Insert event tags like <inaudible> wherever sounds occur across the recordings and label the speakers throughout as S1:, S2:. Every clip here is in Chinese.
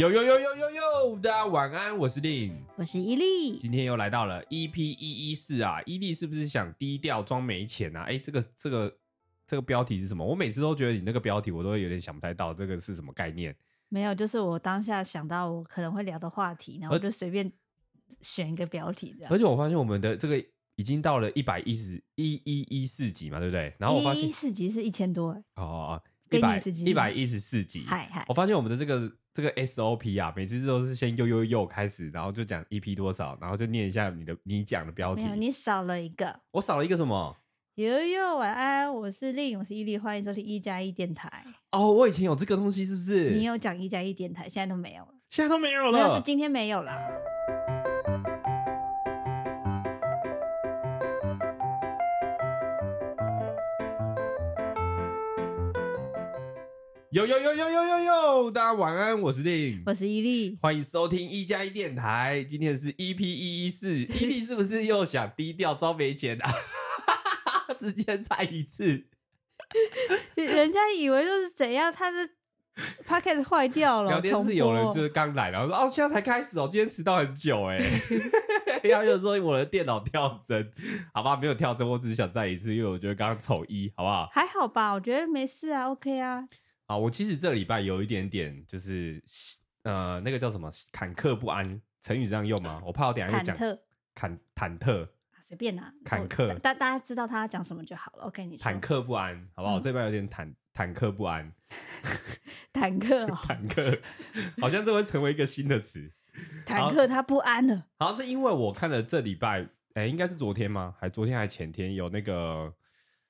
S1: 呦呦呦呦呦呦，大家晚安，我是令，
S2: 我是伊利，
S1: 今天又来到了 EP 一一四啊，伊利是不是想低调装没钱啊？哎、欸，这个这个这个标题是什么？我每次都觉得你那个标题，我都会有点想不太到，这个是什么概念？
S2: 没有，就是我当下想到我可能会聊的话题，然后我就随便选一个标题这样。
S1: 而且我发现我们的这个已经到了一百一十一一一四集嘛，对不对？然后我发现
S2: 一四集是一千多，哦
S1: 哦哦，一百一百一十四集，
S2: 嗨嗨，
S1: 我发现我们的这个。这个 SOP 啊，每次都是先又又又开始，然后就讲 EP 多少，然后就念一下你的你讲的标题。
S2: 没有，你少了一个。
S1: 我少了一个什么？
S2: 悠悠晚安，我是令，我是伊利，欢迎收听一加一电台。
S1: 哦，我以前有这个东西，是不是？
S2: 你有讲一加一电台，现在都没有了。
S1: 现在都没有了。
S2: 没有，是今天没有了。
S1: 呦呦呦呦呦呦呦！大家晚安，我是令，
S2: 我是伊利，
S1: 欢迎收听一加一电台。今天是 EP 一一四，<laughs> 伊利是不是又想低调装没钱啊？<laughs> 直接猜一次，
S2: 人家以为就是怎样，他的 Podcast 坏掉了。
S1: 聊天室有人就是刚来，然后说哦，现在才开始哦，今天迟到很久哎。<laughs> 然后又说我的电脑跳针，好吧，没有跳针，我只是想再一次，因为我觉得刚刚丑一，好不好？
S2: 还好吧，我觉得没事啊，OK 啊。
S1: 啊，我其实这礼拜有一点点，就是呃，那个叫什么坎坷不安，成语这样用吗？我怕我等下又讲
S2: 忐
S1: 忐忑，
S2: 随便啦，
S1: 坎坷，
S2: 大大家知道他讲什么就好了。OK，你说
S1: 忐忑不安，好不好？这边有点忐忐忑不安，<laughs>
S2: 忐忑，
S1: 忐忑，好像这会成为一个新的词，<laughs>
S2: 忐忑他不安了。
S1: 好像是因为我看了这礼拜，哎、欸，应该是昨天吗？还昨天还前天有那个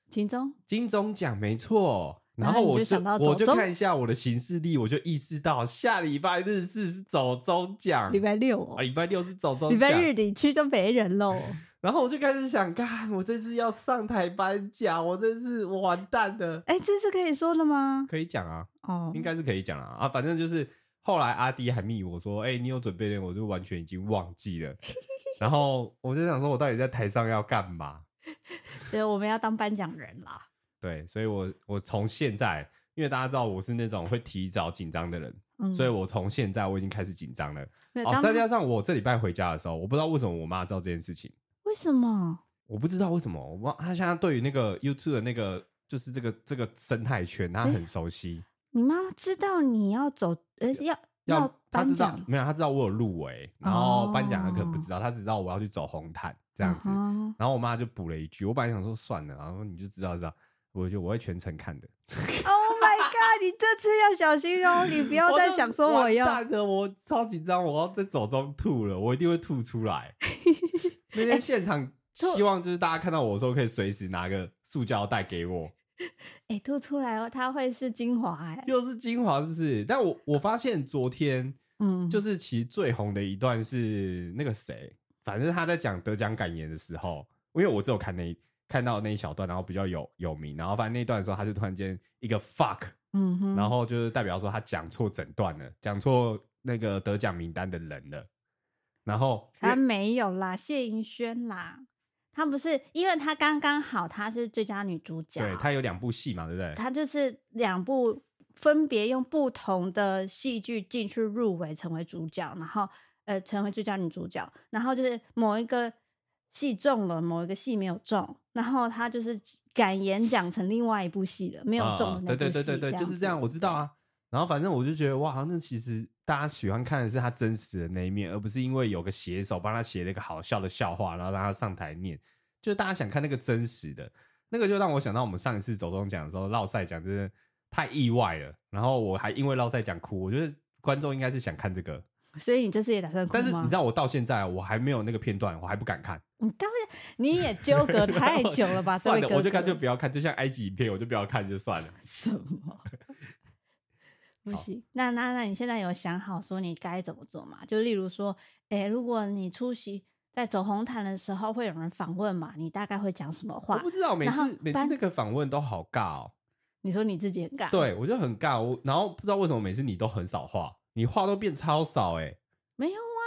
S2: 金钟
S1: 金钟奖，没错。然后我就，就我就看一下我的行事历，我就意识到下礼拜日是走钟奖，
S2: 礼拜六
S1: 啊，礼拜六是走钟奖，
S2: 礼拜日你去就没人喽。<laughs>
S1: 然后我就开始想，看，我这次要上台颁奖，我这次我完蛋了。
S2: 哎，这次可以说了吗？
S1: 可以讲啊，
S2: 哦，
S1: 应该是可以讲啊。啊，反正就是后来阿迪还密我说，哎，你有准备的，我就完全已经忘记了。<laughs> 然后我就想说，我到底在台上要干嘛？<laughs>
S2: 对，我们要当颁奖人啦。
S1: 对，所以我我从现在，因为大家知道我是那种会提早紧张的人，嗯、所以我从现在我已经开始紧张了。哦，再加上我这礼拜回家的时候，我不知道为什么我妈知道这件事情。
S2: 为什么？
S1: 我不知道为什么。我妈她现在对于那个 YouTube 的那个就是这个这个生态圈，她很熟悉。
S2: 你妈妈知道你要走，呃，要要颁奖？
S1: 没有，她知道我有入围，然后颁奖她可能不知道，她只知道我要去走红毯这样子。
S2: 嗯、
S1: 然后我妈就补了一句，我本来想说算了，然后你就知道知道。我就我会全程看的。<laughs>
S2: Oh my god！你这次要小心哦，你不要再想说我要。
S1: 完蛋了，我超紧张，我要在走中吐了，我一定会吐出来。<laughs> 那天现场希望就是大家看到我的时候，可以随时拿个塑胶袋给我。<laughs>
S2: 哎、欸，吐出来哦，它会是精华哎，
S1: 又是精华是不是？但我我发现昨天，嗯，就是其实最红的一段是那个谁，反正他在讲得奖感言的时候，因为我只有看那一。看到那一小段，然后比较有有名，然后反正那一段的时候，他就突然间一个 fuck，
S2: 嗯哼，
S1: 然后就是代表说他讲错整段了，讲错那个得奖名单的人了，然后
S2: 他没有啦，谢盈萱啦，他不是，因为他刚刚好，他是最佳女主角，
S1: 对，他有两部戏嘛，对不对？
S2: 他就是两部分别用不同的戏剧进去入围成为主角，然后呃成为最佳女主角，然后就是某一个。戏中了，某一个戏没有中，然后他就是敢演讲成另外一部戏了，没有中的那部戏。对对对对对，
S1: 就是这样，我知道啊。然后反正我就觉得哇，那其实大家喜欢看的是他真实的那一面，而不是因为有个写手帮他写了一个好笑的笑话，然后让他上台念。就是大家想看那个真实的，那个就让我想到我们上一次走中奖的时候，绕赛奖真的太意外了。然后我还因为绕赛奖哭，我觉得观众应该是想看这个。
S2: 所以你这次也打算哭吗？
S1: 但是你知道，我到现在我还没有那个片段，我还不敢看。
S2: 你当然你也纠葛太 <laughs> 久了吧？
S1: 算了，我就干脆不要看，就像埃及影片，我就不要看就算了。<laughs>
S2: 什么？<laughs> 不行。那那那你现在有想好说你该怎么做吗？就例如说，哎、欸，如果你出席在走红毯的时候，会有人访问嘛？你大概会讲什么话？
S1: 我不知道，每次每次那个访问都好尬哦。
S2: 你说你自己很尬？
S1: 对，我就很尬。我然后不知道为什么每次你都很少话。你话都变超少哎、欸，
S2: 没有啊，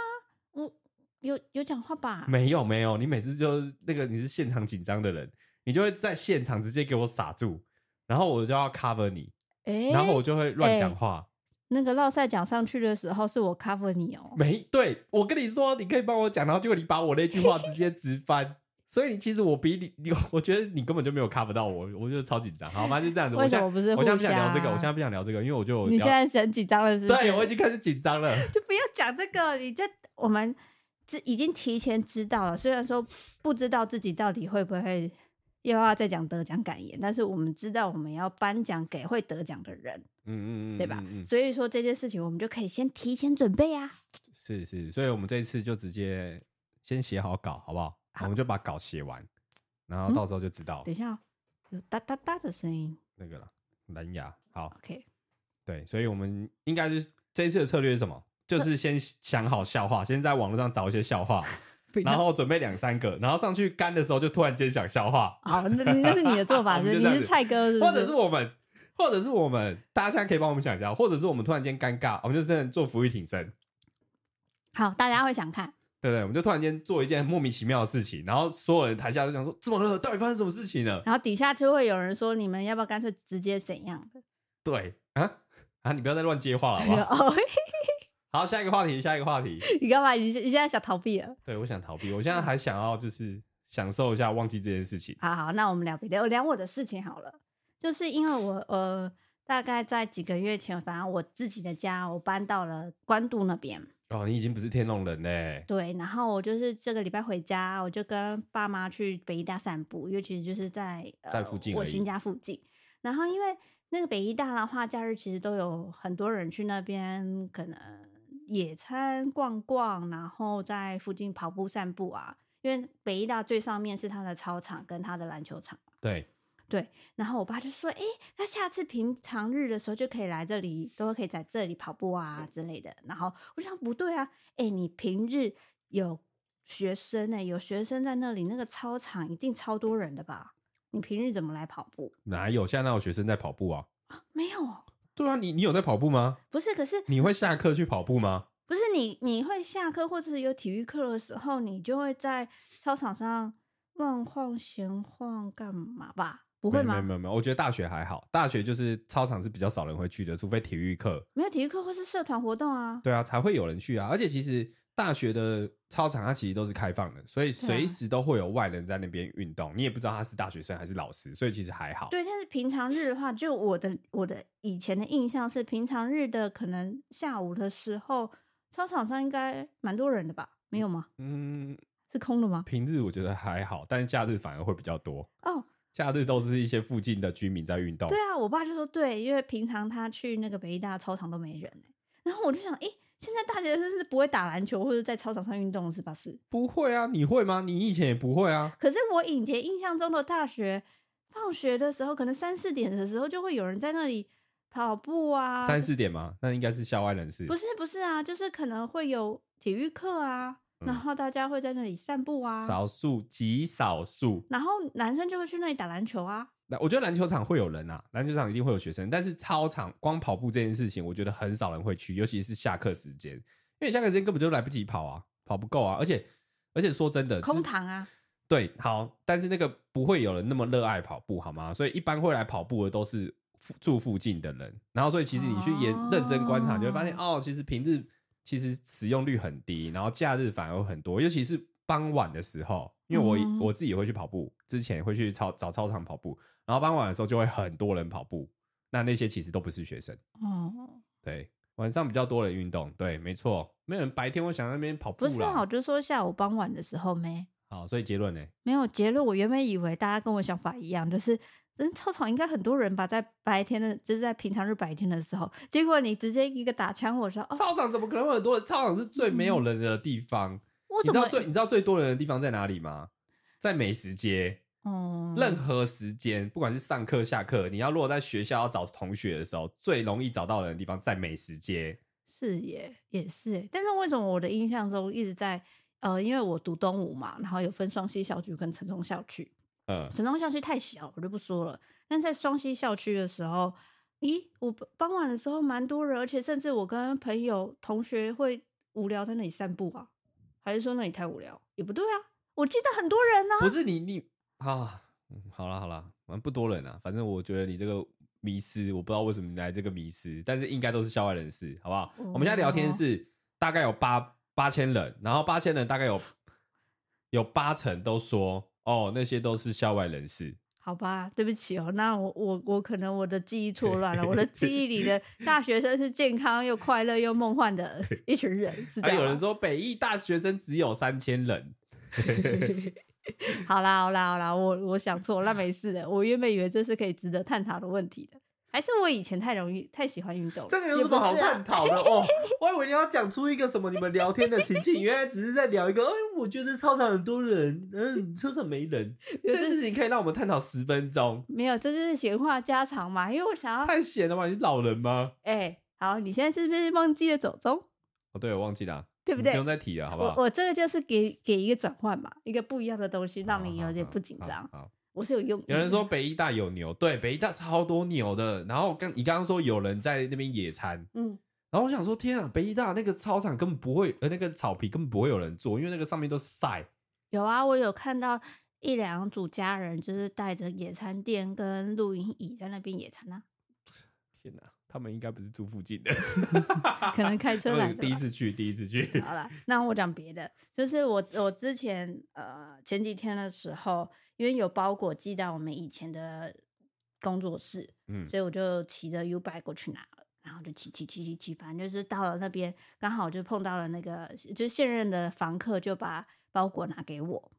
S2: 我有有讲话吧？
S1: 没有没有，你每次就是那个你是现场紧张的人，你就会在现场直接给我傻住，然后我就要 cover 你，欸、然后我就会乱讲话。
S2: 那个落赛讲上去的时候，是我 cover 你哦。
S1: 没对，我跟你说，你可以帮我讲，然后结果你把我那句话直接直翻，所以其实我比你，你 <laughs> 我觉得你根本就没有 cover 到我，我觉得超紧张。好，吗就这样子。
S2: 为什么我不是？
S1: 我现在不想聊这个，我现在不想聊这个，因为我就
S2: 你现在很紧张了是不是，
S1: 对，我已经开始紧张了。<laughs>
S2: 就不要讲这个，你就我们这已经提前知道了，虽然说不知道自己到底会不会。又要再讲得奖感言，但是我们知道我们要颁奖给会得奖的人，
S1: 嗯嗯嗯，
S2: 对吧？
S1: 嗯嗯、
S2: 所以说这件事情我们就可以先提前准备啊。
S1: 是是，所以我们这一次就直接先写好稿，好不好？好，我们就把稿写完，然后到时候就知道。
S2: 嗯、等一下，有哒哒哒的声音，
S1: 那个了，蓝牙。好
S2: ，OK。对，
S1: 所以我们应该是这一次的策略是什么？就是先想好笑话，先在网络上找一些笑话。<laughs> 然后准备两三个，然后上去干的时候就突然间想笑话。
S2: 好，那那是你的做法，<laughs> 是你是蔡哥是？
S1: 或者是我们，或者是我们，大家现在可以帮我们想一下，或者是我们突然间尴尬，我们就真的做伏地挺身。
S2: 好，大家会想看。
S1: 对对，我们就突然间做一件莫名其妙的事情，然后所有人台下就想说：怎么了？到底发生什么事情了？
S2: 然后底下就会有人说：你们要不要干脆直接怎样的？
S1: 对啊啊！你不要再乱接话了，好不好？<laughs> <laughs> 好，下一个话题，下一个话题。
S2: 你干嘛？你你现在想逃避了？
S1: 对，我想逃避。我现在还想要就是享受一下，忘记这件事情。
S2: 好好，那我们聊别的，我聊我的事情好了。就是因为我呃，大概在几个月前，反正我自己的家，我搬到了关渡那边。
S1: 哦，你已经不是天龙人嘞。
S2: 对，然后我就是这个礼拜回家，我就跟爸妈去北医大散步，因为其实就是在
S1: 在附近，
S2: 我新家附近。然后因为那个北医大的话，假日其实都有很多人去那边，可能。野餐逛逛，然后在附近跑步散步啊。因为北医大最上面是他的操场跟他的篮球场。
S1: 对
S2: 对，然后我爸就说：“哎，那下次平常日的时候就可以来这里，都可以在这里跑步啊之类的。”然后我想不对啊，哎，你平日有学生呢？有学生在那里，那个操场一定超多人的吧？你平日怎么来跑步？
S1: 哪有？现在哪有学生在跑步啊？
S2: 啊没有。
S1: 对啊，你你有在跑步吗？
S2: 不是，可是
S1: 你会下课去跑步吗？
S2: 不是，你你会下课或者是有体育课的时候，你就会在操场上乱晃闲晃干嘛吧？不会吗？
S1: 没有没有没有，我觉得大学还好，大学就是操场是比较少人会去的，除非体育课。
S2: 没有体育课或是社团活动啊？
S1: 对啊，才会有人去啊，而且其实。大学的操场它其实都是开放的，所以随时都会有外人在那边运动。你也不知道他是大学生还是老师，所以其实还好。
S2: 对，但是平常日的话，就我的我的以前的印象是，平常日的可能下午的时候，操场上应该蛮多人的吧？没有吗？嗯，是空的吗？
S1: 平日我觉得还好，但是假日反而会比较多。
S2: 哦，
S1: 假日都是一些附近的居民在运动。
S2: 对啊，我爸就说对，因为平常他去那个北医大操场都没人，然后我就想，诶。现在大学生是不会打篮球或者在操场上运动是吧？是
S1: 不会啊？你会吗？你以前也不会啊？
S2: 可是我以前印象中的大学放学的时候，可能三四点的时候就会有人在那里跑步啊。
S1: 三四点吗？那应该是校外人士。
S2: 不是不是啊，就是可能会有体育课啊，然后大家会在那里散步啊。
S1: 少数极少数。
S2: 然后男生就会去那里打篮球啊。
S1: 那我觉得篮球场会有人啊，篮球场一定会有学生，但是操场光跑步这件事情，我觉得很少人会去，尤其是下课时间，因为下课时间根本就来不及跑啊，跑不够啊，而且而且说真的，
S2: 空堂啊，
S1: 对，好，但是那个不会有人那么热爱跑步，好吗？所以一般会来跑步的都是住附近的人，然后所以其实你去研认真观察，就会发现哦，其实平日其实使用率很低，然后假日反而很多，尤其是傍晚的时候，因为我、嗯、我自己也会去跑步，之前会去操找操场跑步。然后傍晚的时候就会很多人跑步，那那些其实都不是学生哦。对，晚上比较多人运动，对，没错，没有人白天会想在那边跑步。不是啊，
S2: 我就说下午傍晚的时候没。
S1: 好，所以结论呢？
S2: 没有结论。我原本以为大家跟我想法一样，就是人操场应该很多人吧，在白天的，就是在平常日白天的时候。结果你直接一个打枪，我说哦，
S1: 操场怎么可能会很多人？操场是最没有人的地方。你知道最你知道最多人的地方在哪里吗？在美食街。哦，任何时间，不管是上课、下课，你要如果在学校要找同学的时候，最容易找到人的地方在美食街。
S2: 是耶，也是。但是为什么我的印象中一直在呃，因为我读东吴嘛，然后有分双溪校区跟城中校区。嗯，城中校区太小，我就不说了。但在双溪校区的时候，咦，我傍晚的时候蛮多人，而且甚至我跟朋友、同学会无聊在那里散步啊，还是说那里太无聊？也不对啊，我记得很多人呢、啊。
S1: 不是你你。啊，嗯，好了好了，反正不多人啊。反正我觉得你这个迷失，我不知道为什么来这个迷失，但是应该都是校外人士，好不好？
S2: 哦、
S1: 我们现在聊天是大概有八八千人，然后八千人大概有有八成都说哦，那些都是校外人士。
S2: 好吧，对不起哦，那我我我可能我的记忆错乱了，<laughs> 我的记忆里的大学生是健康又快乐又梦幻的一群人，是这样。还
S1: 有人说北艺大学生只有三千人。<laughs>
S2: 好啦好啦好啦，我我想错了，那没事的。我原本以为这是可以值得探讨的问题的。还是我以前太容易太喜欢运动了，
S1: 这个有什么好探讨的、啊、哦？<laughs> 我以为你要讲出一个什么你们聊天的情境，原来只是在聊一个。哎，我觉得操场很多人，嗯，操场没人，<laughs> 这件事情可以让我们探讨十分钟。
S2: 没有，这就是闲话家常嘛。因为我想要
S1: 太闲了嘛，你是老人吗？
S2: 哎、欸，好，你现在是不是忘记了走钟？
S1: 哦，对，我忘记了，
S2: 对不对？
S1: 不用再提了，好不好？
S2: 我我这个就是给给一个转换嘛，一个不一样的东西，让你有点不紧张。好。好好好我是有用。
S1: 有人说北医大有牛，对，北医大超多牛的。然后刚你刚刚说有人在那边野餐，嗯，然后我想说，天啊，北医大那个操场根本不会，呃，那个草皮根本不会有人坐，因为那个上面都是晒。
S2: 有啊，我有看到一两组家人就是带着野餐垫跟露营椅在那边野餐啊。
S1: 天哪，他们应该不是住附近的，<laughs>
S2: 可能开车来的。<laughs>
S1: 第一次去，第一次去。
S2: 好了，那我讲别的，就是我我之前呃前几天的时候。因为有包裹寄到我们以前的工作室，嗯，所以我就骑着 U-bike 过去拿了，然后就骑骑骑骑骑，反正就是到了那边，刚好就碰到了那个就是现任的房客，就把包裹拿给我，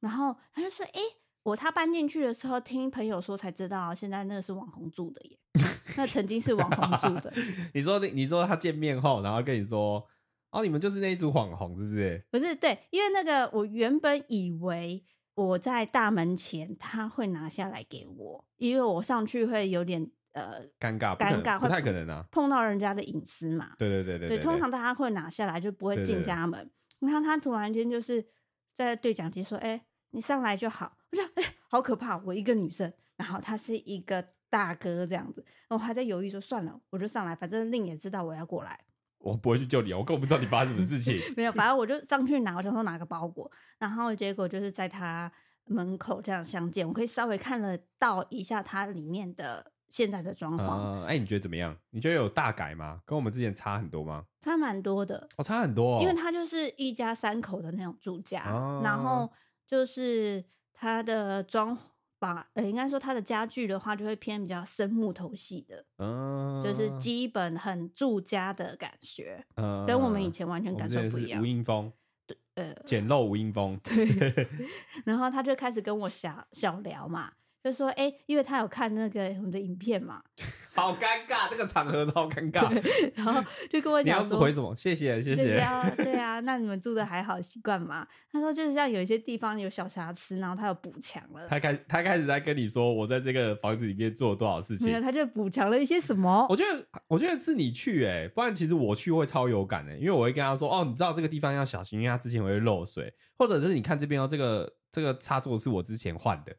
S2: 然后他就说：“哎，我他搬进去的时候，听朋友说才知道，现在那个是网红住的耶，<laughs> 那曾经是网红住的。<laughs>
S1: 你说你说他见面后，然后跟你说，哦，你们就是那一组网红，是不是？
S2: 不是，对，因为那个我原本以为。”我在大门前，他会拿下来给我，因为我上去会有点呃
S1: 尴尬，
S2: 尴尬，
S1: 不太可能啊，
S2: 碰到人家的隐私嘛。
S1: 对对对对，
S2: 对，通常大家会拿下来，就不会进家门。你看他突然间就是在对讲机说：“哎、欸，你上来就好。”我说：“哎、欸，好可怕，我一个女生。”然后他是一个大哥这样子，我还在犹豫说：“算了，我就上来，反正令也知道我要过来。”
S1: 我不会去救你，我根本不知道你发生什么事情。<laughs>
S2: 没有，反正我就上去拿，我想说拿个包裹，然后结果就是在他门口这样相见，我可以稍微看了到一下他里面的现在的装潢。哎、
S1: 你觉得怎么样？你觉得有大改吗？跟我们之前差很多吗？
S2: 差蛮多的，
S1: 哦，差很多、哦，
S2: 因为他就是一家三口的那种住家，嗯、然后就是他的装。把呃，应该说它的家具的话，就会偏比较深木头系的，嗯，就是基本很住家的感觉，嗯，跟我们以前完全感受不一样。
S1: 无印风，
S2: 对，呃，
S1: 简陋无印风，
S2: 对。<laughs> 然后他就开始跟我小小聊嘛。就说哎、欸，因为他有看那个我们的影片嘛，<laughs>
S1: 好尴尬，这个场合超尴尬。
S2: 然后 <laughs> 就跟我讲说，你
S1: 要是回什么？谢谢，谢谢。<laughs>
S2: 啊对啊，那你们住的还好，习惯吗？他说就是像有一些地方有小瑕疵，然后他有补强了。
S1: 他开他开始在跟你说，我在这个房子里面做了多少事情。
S2: 他就补强了一些什么？
S1: 我觉得我觉得是你去哎、欸，不然其实我去会超有感的、欸，因为我会跟他说哦，你知道这个地方要小心，因为他之前会漏水，或者是你看这边哦，这个这个插座是我之前换的。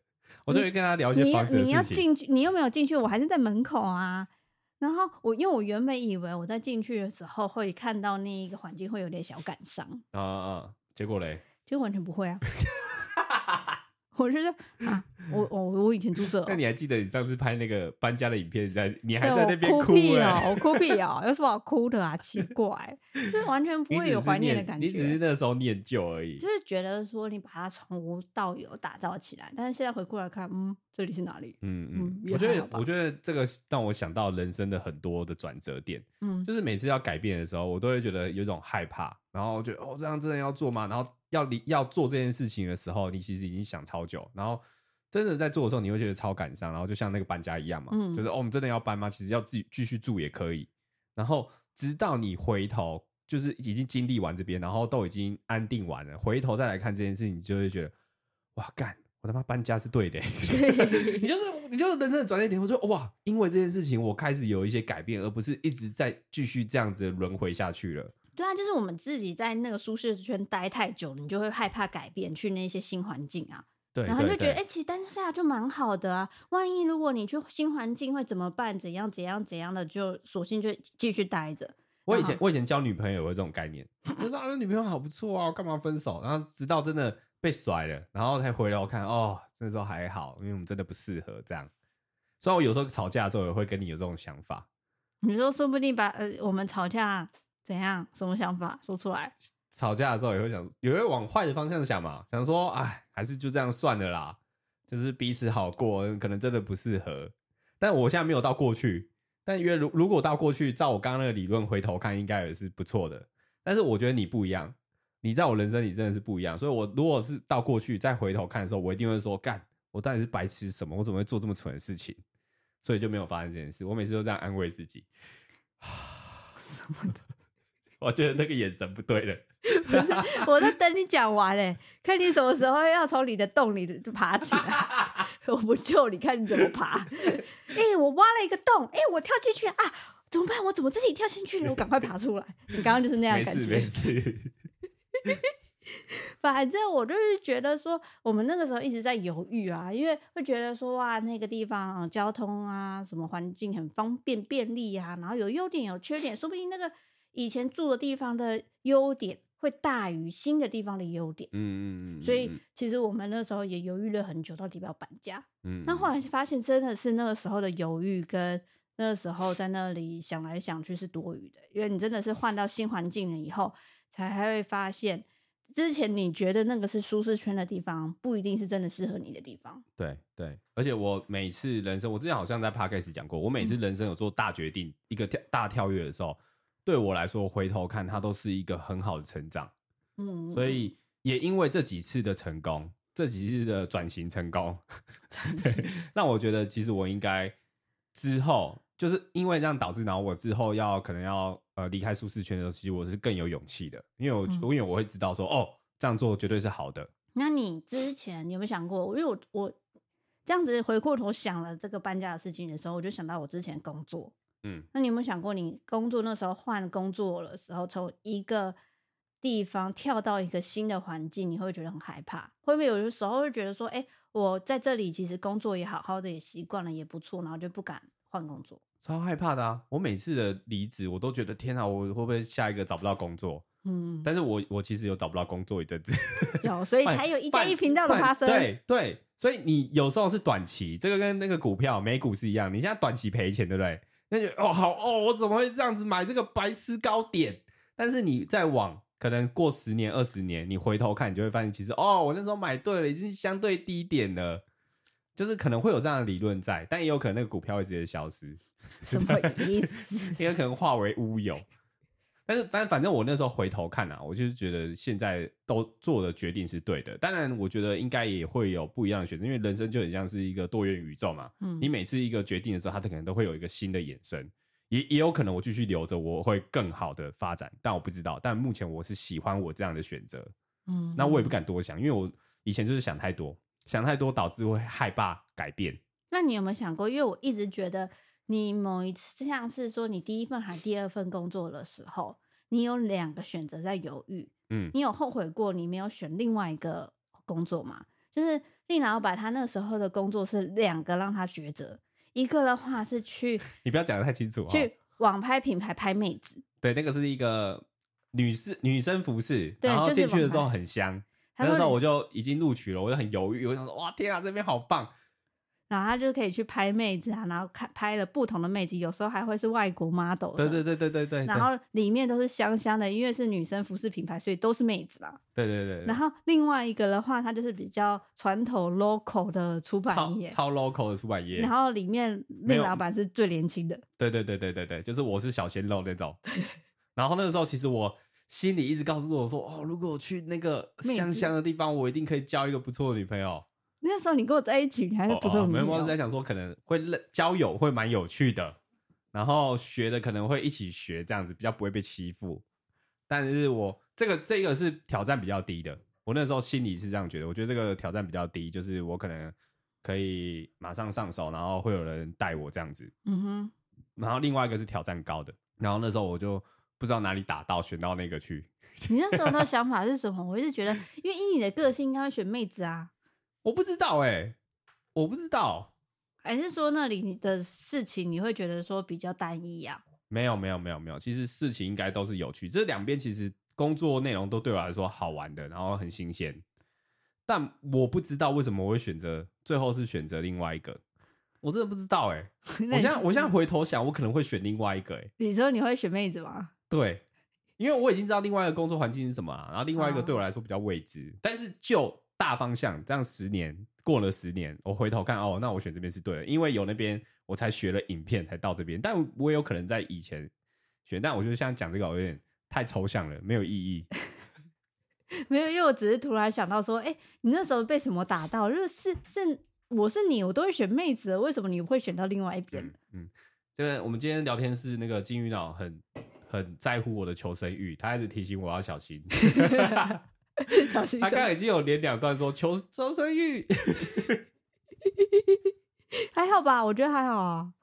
S1: 我就会跟他聊一些房子的事情。你，你要进去，你又没有进去，我还是在门口啊。然后我因为我原本以为我在进去的时候会看到那一个环境会有点小感伤啊啊，结果嘞？
S2: 结果完全不会啊。我觉得啊，我我我以前住这，
S1: 那你还记得你上次拍那个搬家的影片，在你还在那边哭
S2: 啊？我哭屁哦，<laughs> 有什么好哭的啊？奇怪，就是完全不会有怀念的感觉。
S1: 你只是那时候念旧而已，
S2: 就是觉得说你把它从无到有打造起来，但是现在回过来看，嗯，这里是哪里？嗯嗯，
S1: 我觉得我觉得这个让我想到人生的很多的转折点，嗯，就是每次要改变的时候，我都会觉得有一种害怕，然后觉得哦，这样真的要做吗？然后。要你要做这件事情的时候，你其实已经想超久，然后真的在做的时候，你会觉得超感伤，然后就像那个搬家一样嘛，嗯、就是哦，我们真的要搬吗？其实要自己继续住也可以。然后直到你回头，就是已经经历完这边，然后都已经安定完了，回头再来看这件事情，你就会觉得哇，干，我他妈搬家是对的。<laughs> 对你就是你就是人生的转捩点，我说哇，因为这件事情，我开始有一些改变，而不是一直在继续这样子轮回下去了。
S2: 对啊，就是我们自己在那个舒适圈待太久，你就会害怕改变，去那些新环境啊。
S1: 对，
S2: 然后就觉得，哎、欸，其实当下就蛮好的啊。万一如果你去新环境会怎么办？怎样怎样怎样的，就索性就继续待着。
S1: 我以前我以前交女朋友有这种概念，我说啊，女朋友好不错啊，干嘛分手？然后直到真的被甩了，然后才回来我看，哦，那时候还好，因为我们真的不适合这样。虽然我有时候吵架的时候也会跟你有这种想法。
S2: 你说说不定把呃我们吵架怎样？什么想法说出来？
S1: 吵架的时候也会想，也会往坏的方向想嘛，想说哎，还是就这样算了啦，就是彼此好过，可能真的不适合。但我现在没有到过去，但因为如如果到过去，照我刚刚那个理论回头看，应该也是不错的。但是我觉得你不一样，你在我人生里真的是不一样。所以，我如果是到过去再回头看的时候，我一定会说干，我到底是白痴什么？我怎么会做这么蠢的事情？所以就没有发生这件事。我每次都这样安慰自己。<sighs> 什么的？我觉得那个眼神不对了。<laughs>
S2: 不是，我在等你讲完嘞，看你什么时候要从你的洞里爬起来。<laughs> 我不救你，看你怎么爬。<laughs> 哎、欸，我挖了一个洞，哎、欸，我跳进去啊，怎么办？我怎么自己跳进去了？我赶快爬出来。你刚刚就是那样感觉。
S1: 没事，没事。
S2: 反正我就是觉得说，我们那个时候一直在犹豫啊，因为会觉得说，哇，那个地方、嗯、交通啊，什么环境很方便便利啊，然后有优点有缺点，说不定那个以前住的地方的优点会大于新的地方的优点。嗯嗯嗯。所以其实我们那时候也犹豫了很久，到底要不要搬家。嗯。那后来发现，真的是那个时候的犹豫跟那个时候在那里想来想去是多余的，因为你真的是换到新环境了以后，才还会发现。之前你觉得那个是舒适圈的地方，不一定是真的适合你的地方。
S1: 对对，而且我每次人生，我之前好像在 Podcast 讲过，我每次人生有做大决定、嗯、一个跳大跳跃的时候，对我来说回头看，它都是一个很好的成长。嗯，所以也因为这几次的成功，这几次的转型成功，<laughs> 让我觉得其实我应该之后就是因为这样导致，然后我之后要可能要。呃，离开舒适圈的时候，其实我是更有勇气的，因为我、嗯、因为我会知道说，哦，这样做绝对是好的。
S2: 那你之前你有没有想过？因为我我这样子回过头想了这个搬家的事情的时候，我就想到我之前工作，嗯，那你有没有想过，你工作那时候换工作的时候，从一个地方跳到一个新的环境，你会觉得很害怕？会不会有的时候会觉得说，哎、欸，我在这里其实工作也好好的，也习惯了，也不错，然后就不敢换工作？
S1: 超害怕的啊！我每次的离职，我都觉得天啊，我会不会下一个找不到工作？嗯，但是我我其实有找不到工作一阵子，
S2: 有，所以 <laughs> 才有一加一频道的发生。
S1: 对对，所以你有时候是短期，这个跟那个股票美股是一样，你现在短期赔钱，对不对？那就哦好哦，我怎么会这样子买这个白痴高点？但是你再往可能过十年、二十年，你回头看，你就会发现，其实哦，我那时候买对了，已经相对低点了。就是可能会有这样的理论在，但也有可能那个股票会直接消失。
S2: 什么意思？<laughs>
S1: 也有可能化为乌有。但是反反正我那时候回头看啊，我就是觉得现在都做的决定是对的。当然，我觉得应该也会有不一样的选择，因为人生就很像是一个多元宇宙嘛。嗯，你每次一个决定的时候，它可能都会有一个新的衍生。也也有可能我继续留着，我会更好的发展，但我不知道。但目前我是喜欢我这样的选择。嗯，那我也不敢多想，因为我以前就是想太多。想太多导致会害怕改变。
S2: 那你有没有想过？因为我一直觉得你某一次像是说你第一份还第二份工作的时候，你有两个选择在犹豫。嗯，你有后悔过你没有选另外一个工作吗？就是令老板他那时候的工作是两个让他抉择，一个的话是去，<laughs>
S1: 你不要讲的太清楚，哦
S2: 去网拍品牌拍妹子。
S1: 对，那个是一个女士女生服饰，然后进去的时候很香。那时候我就已经录取了，我就很犹豫，我想说哇天啊，这边好棒！
S2: 然后他就可以去拍妹子啊，然后看拍了不同的妹子，有时候还会是外国 model。
S1: 对对对对对对。
S2: 然后里面都是香香的，因为是女生服饰品牌，所以都是妹子嘛。
S1: 对对对。
S2: 然后另外一个的话，它就是比较传统 local 的出版业，
S1: 超 local 的出版业。
S2: 然后里面那老板是最年轻的。
S1: 对对对对对对，就是我是小鲜肉那种。<laughs> 然后那个时候其实我。心里一直告诉我说：“哦，如果我去那个香香的地方，我一定可以交一个不错的女朋友。”
S2: 那时候你跟我在一起，你还是不错。
S1: 没有，我是在想说，可能会交友会蛮有趣的，然后学的可能会一起学，这样子比较不会被欺负。但是我这个这个是挑战比较低的，我那时候心里是这样觉得。我觉得这个挑战比较低，就是我可能可以马上上手，然后会有人带我这样子。嗯哼。然后另外一个是挑战高的，然后那时候我就。不知道哪里打到选到那个去。
S2: 你那时候的 <laughs> 想法是什么？我一直觉得，因为以你的个性，应该会选妹子啊。
S1: 我不知道哎、欸，我不知道，
S2: 还是说那里的事情你会觉得说比较单一啊？
S1: 没有没有没有没有，其实事情应该都是有趣。这两边其实工作内容都对我来说好玩的，然后很新鲜。但我不知道为什么我会选择最后是选择另外一个。我真的不知道哎、欸。<laughs> 我现在我现在回头想，我可能会选另外一个哎、欸。
S2: 你说你会选妹子吗？
S1: 对，因为我已经知道另外一个工作环境是什么了，然后另外一个对我来说比较未知。哦、但是就大方向，这样十年过了十年，我回头看哦，那我选这边是对的，因为有那边我才学了影片才到这边。但我也有可能在以前选，但我觉得现在讲这个有点太抽象了，没有意义。<laughs>
S2: 没有，因为我只是突然想到说，哎、欸，你那时候被什么打到？就是是是，我是你，我都会选妹子，为什么你会选到另外一边？
S1: 嗯，这、嗯、个我们今天聊天是那个金鱼脑很很在乎我的求生欲，他一直提醒我要小心，<laughs> <laughs>
S2: 小心。
S1: 他刚刚已经有连两段说求求生欲，<laughs>
S2: 还好吧？我觉得还好啊。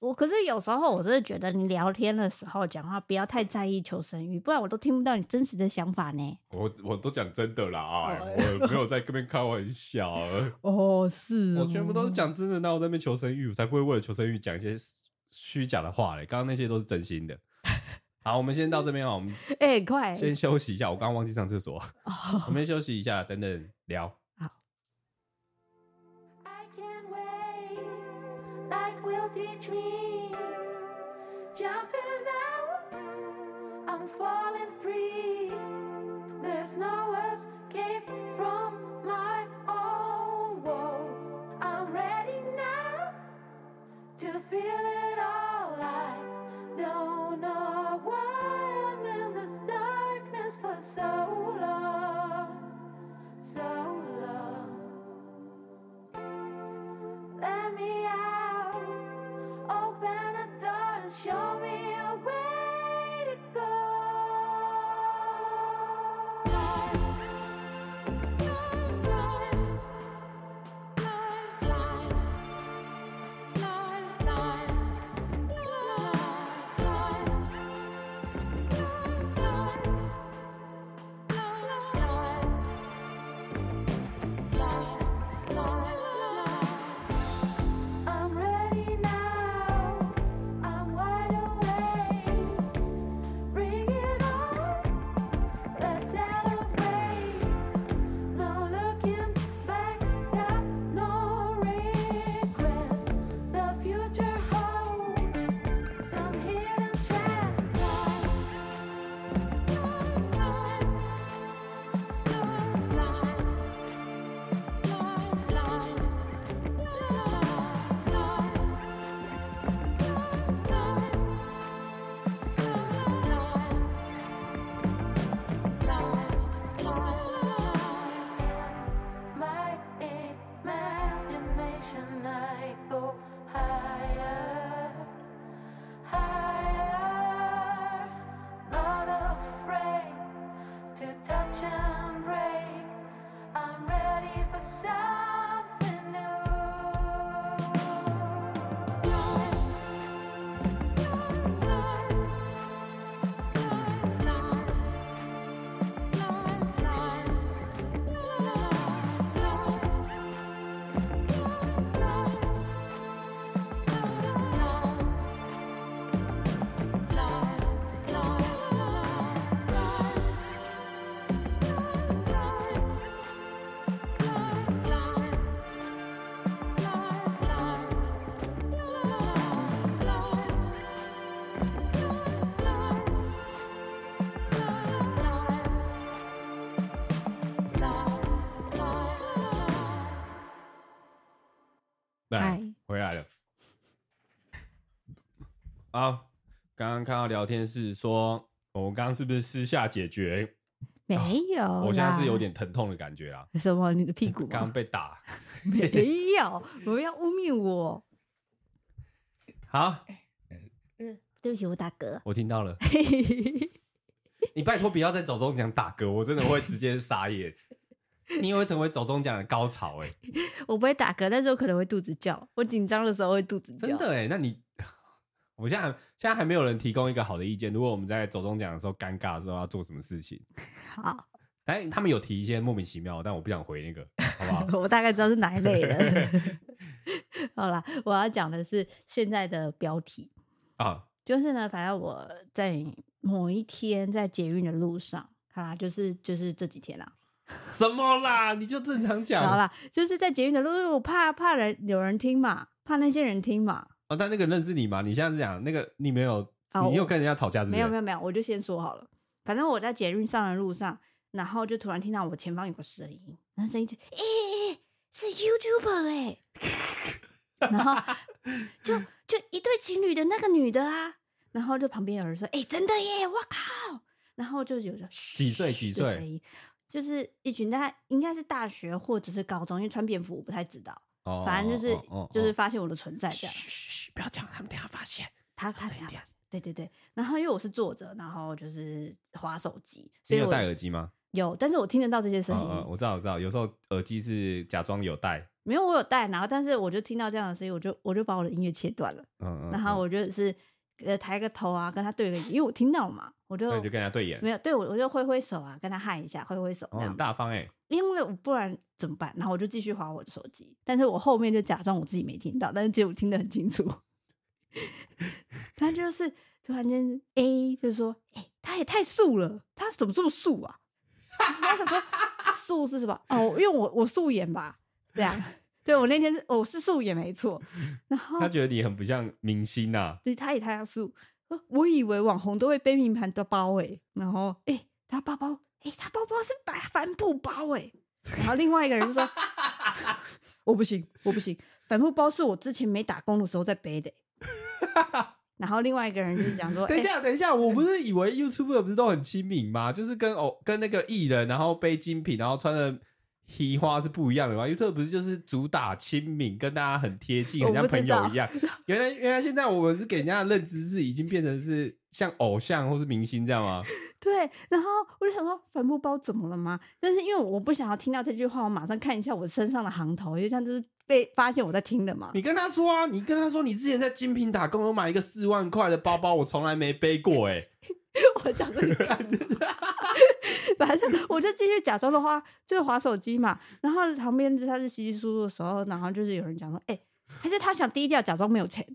S2: 我可是有时候我真的觉得你聊天的时候讲话不要太在意求生欲，不然我都听不到你真实的想法呢。
S1: 我我都讲真的啦啊，我 <laughs> 没有在跟别人开玩笑。
S2: 哦，是哦，
S1: 我全部都是讲真的，那我在那边求生欲，我才不会为了求生欲讲一些虚假的话嘞。刚刚那些都是真心的。好，我们先到这边哦，我们 <laughs>
S2: 哎，快。
S1: 先休息一下，我刚刚忘记上厕所，<laughs> 我们先休息一下，等等聊。来，刚刚看到聊天室说，我们刚刚是不是私下解决？
S2: 没有、哦，
S1: 我现在是有点疼痛的感觉啦。
S2: 什么？你的屁股？
S1: 刚刚被打？<laughs>
S2: 没有，不要污蔑我。
S1: 好，
S2: 嗯，对不起，我打嗝。
S1: 我听到了。<laughs> 你拜托不要再走中奖打嗝，我真的会直接傻眼。你也会成为走中奖的高潮哎！<laughs>
S2: 我不会打嗝，但是我可能会肚子叫。我紧张的时候会肚子叫。
S1: 真的哎？那你，我现在现在还没有人提供一个好的意见。如果我们在走中奖的时候尴尬的时候要做什么事情？<laughs>
S2: 好，
S1: 但他们有提一些莫名其妙，但我不想回那个，好不好？<laughs>
S2: 我大概知道是哪一类的。<laughs> 好了，我要讲的是现在的标题啊，就是呢，反正我在某一天在捷运的路上，好啦，就是就是这几天啦。
S1: 什么啦？你就正常讲。
S2: 好啦，就是在捷运的路，我怕怕人有人听嘛，怕那些人听嘛。
S1: 哦，但那个认识你吗？你现在是讲那个你没有，
S2: 哦、
S1: 你有跟人家吵架是不是？
S2: 没有没有没有，我就先说好了。反正我在捷运上的路上，然后就突然听到我前方有个声音，那声音是，哎、欸、哎、欸，是 YouTuber 哎、欸，然后 <laughs> 就就一对情侣的那个女的啊，然后就旁边有人说，哎、欸，真的耶，我靠，然后就有个
S1: 几岁几岁，
S2: 就是一群大概应该是大学或者是高中，因为穿便服我不太知道。反正就是就是发现我的存在这样，
S1: 嘘嘘，不要讲，他们等下发现。
S2: 他他等下，对对对。然后因为我是坐着，然后就是滑手机。
S1: 所以有戴耳机吗？
S2: 有，但是我听得到这些声音。
S1: 我知道，我知道，有时候耳机是假装有戴。
S2: 没有，我有戴，然后但是我就听到这样的声音，我就我就把我的音乐切断了。嗯嗯。然后我就是呃抬个头啊，跟他对个眼，因为我听到了嘛，我就
S1: 就跟他对眼。
S2: 没有，对我我就挥挥手啊，跟他嗨一下，挥挥手。
S1: 很大方哎。
S2: 因为我不然怎么办？然后我就继续划我的手机，但是我后面就假装我自己没听到，但是结果听得很清楚。<laughs> 他就是突然间 A <laughs> 就是说：“哎、欸，他也太素了，他怎么这么素啊？” <laughs> 我想说素是什么？哦，因为我我素颜吧，对啊，对我那天是我是素颜没错。<laughs> 然后
S1: 他觉得你很不像明星啊，
S2: 对，他也太素。我以为网红都会背名牌的包诶、欸，然后哎、欸，他包包。哎、欸，他包包是白帆布包哎，然后另外一个人就说：<laughs> “我不行，我不行，帆布包是我之前没打工的时候在背的。<laughs> ”然后另外一个人就是讲说：“
S1: 等一下，欸、等一下，我不是以为 YouTuber 不是都很亲民吗？就是跟哦跟那个艺人，然后背精品，然后穿的皮花是不一样的嘛？YouTuber 不是就是主打亲民，跟大家很贴近，很像朋友一样。原来原来现在我们是给人家的认知是已经变成是像偶像或是明星这样吗？” <laughs>
S2: 对，然后我就想说，帆布包怎么了吗？但是因为我不想要听到这句话，我马上看一下我身上的行头，因为这样就是被发现我在听的嘛。
S1: 你跟他说啊，你跟他说，你之前在精品打工，有买一个四万块的包包，我从来没背过，哎，<laughs>
S2: 我讲这 <laughs> <laughs> 反正我就继续假装的话，就是划手机嘛。然后旁边他是稀稀疏疏的时候，然后就是有人讲说，哎，还是他想低调，假装没有钱。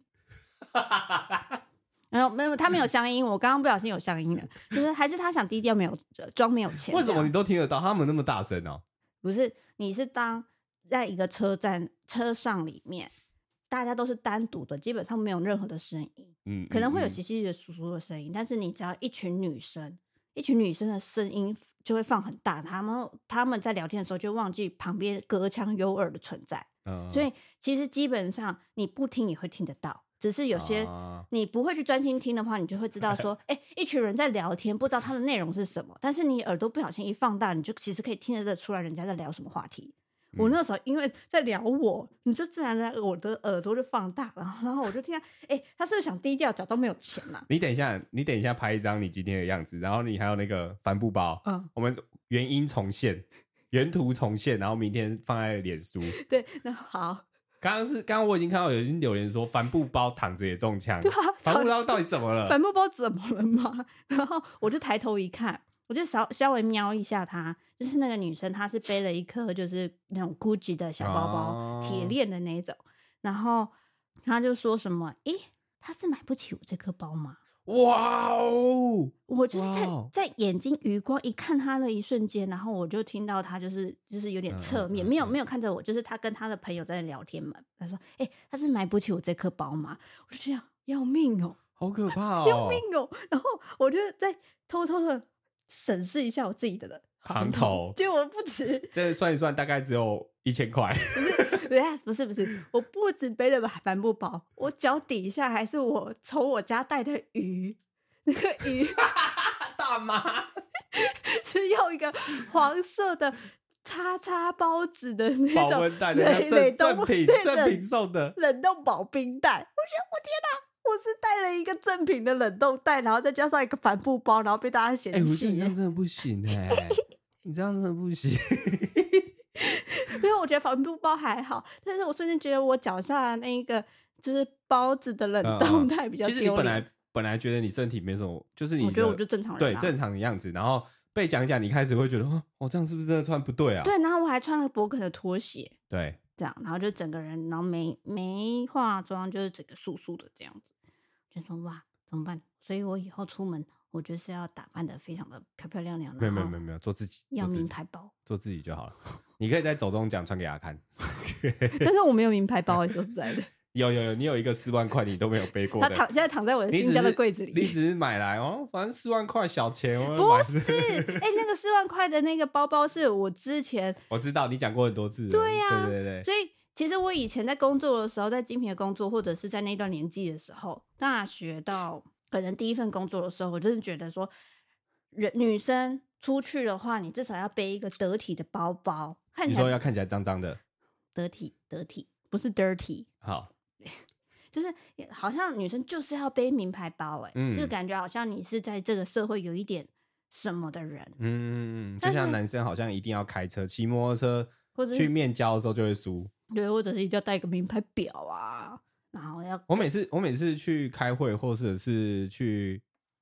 S2: 然后没有，他没有乡音。我刚刚不小心有乡音了，就是还是他想低调，没有装没有钱。
S1: 为什么你都听得到？他们那么大声哦？
S2: 不是，你是当在一个车站车上里面，大家都是单独的，基本上没有任何的声音。嗯，可能会有稀稀的、疏疏的声音，但是你只要一群女生，一群女生的声音就会放很大，他们他们在聊天的时候就忘记旁边隔墙有耳的存在。嗯，所以其实基本上你不听也会听得到。只是有些你不会去专心听的话，你就会知道说，<laughs> 哎、欸，一群人在聊天，不知道他的内容是什么。但是你耳朵不小心一放大，你就其实可以听得出来人家在聊什么话题。嗯、我那时候因为在聊我，你就自然的我的耳朵就放大了，然后我就听到，哎、欸，他是不是想低调，假装没有钱呐、啊？
S1: 你等一下，你等一下拍一张你今天的样子，然后你还有那个帆布包，嗯，我们原音重现，原图重现，然后明天放在脸书。<laughs>
S2: 对，那好。
S1: 刚刚是刚刚我已经看到有人留言说帆布包躺着也中枪，对啊，帆布包到底怎么了？
S2: 帆布包怎么了吗？<laughs> 然后我就抬头一看，我就稍稍微瞄一下她，就是那个女生，她是背了一颗就是那种 Gucci 的小包包，铁链的那种，然后她就说什么？诶，她是买不起我这颗包吗？
S1: 哇哦！
S2: 我就是在在眼睛余光一看他的一瞬间，然后我就听到他就是就是有点侧面，没有没有看着我，就是他跟他的朋友在聊天嘛。他说：“哎，他是买不起我这颗包吗？”我就这样，要命哦，
S1: 好可怕哦，
S2: 要命哦！然后我就在偷偷的审视一下我自己的
S1: 行头，<laughs>
S2: 结果不止，
S1: 这算一算，大概只有一千块。
S2: 不是，不是，不是，我不止背了把帆布包，我脚底下还是我从我家带的鱼，<laughs> 那个鱼 <laughs>
S1: 大妈
S2: 是用一个黄色的叉叉包子的那种
S1: 保温袋的赠赠品，赠品送的
S2: 冷冻保冰袋。我觉得我天哪！我是带了一个正品的冷冻袋，然后再加上一个帆布包，然后被大家嫌弃。哎、欸，
S1: 我觉得你这样真的不行 <laughs> 哎、欸，你这样真的不行。
S2: 因为我觉得帆布包还好，但是我瞬间觉得我脚下的那一个就是包子的冷冻袋比较。其实你
S1: 本来本来觉得你身体没什么，就是你
S2: 我觉得我就正常人、
S1: 啊，对正常的样子，然后被讲讲，你开始会觉得，哦，我这样是不是真的穿不对啊？
S2: 对，然后我还穿了博肯的拖鞋。
S1: 对。
S2: 这样，然后就整个人，然后没没化妆，就是整个素素的这样子，就说哇，怎么办？所以我以后出门，我就是要打扮的非常的漂漂亮亮。
S1: 没有没有没有没有，做自己，
S2: 要名牌包，
S1: 做自己就好了。<laughs> 你可以在走中奖穿给他看，
S2: 但是我没有名牌包，说实在的。<laughs>
S1: 有有有，你有一个四万块你都没有背过，
S2: 他躺现在躺在我的 <laughs> 新家的柜子里。
S1: 你只是买来哦，反正四万块小钱。
S2: 不是，哎、欸，那个四万块的那个包包是我之前
S1: 我知道你讲过很多次。
S2: 对呀、
S1: 啊，对对对。
S2: 所以其实我以前在工作的时候，在精品的工作，或者是在那段年纪的时候，大学到可能第一份工作的时候，我真的觉得说，人女生出去的话，你至少要背一个得体的包包。看起来
S1: 你说要看起来脏脏的，
S2: 得体得体，不是 dirty。
S1: 好。<laughs>
S2: 就是好像女生就是要背名牌包哎、就感觉好像你是在这个社会有一点什么的人，
S1: 嗯嗯，就像男生好像一定要开车、骑摩托车，或者去面交的时候就会输，
S2: 对，或者是一定要带个名牌表啊，然后要
S1: 我每次我每次去开会或者是去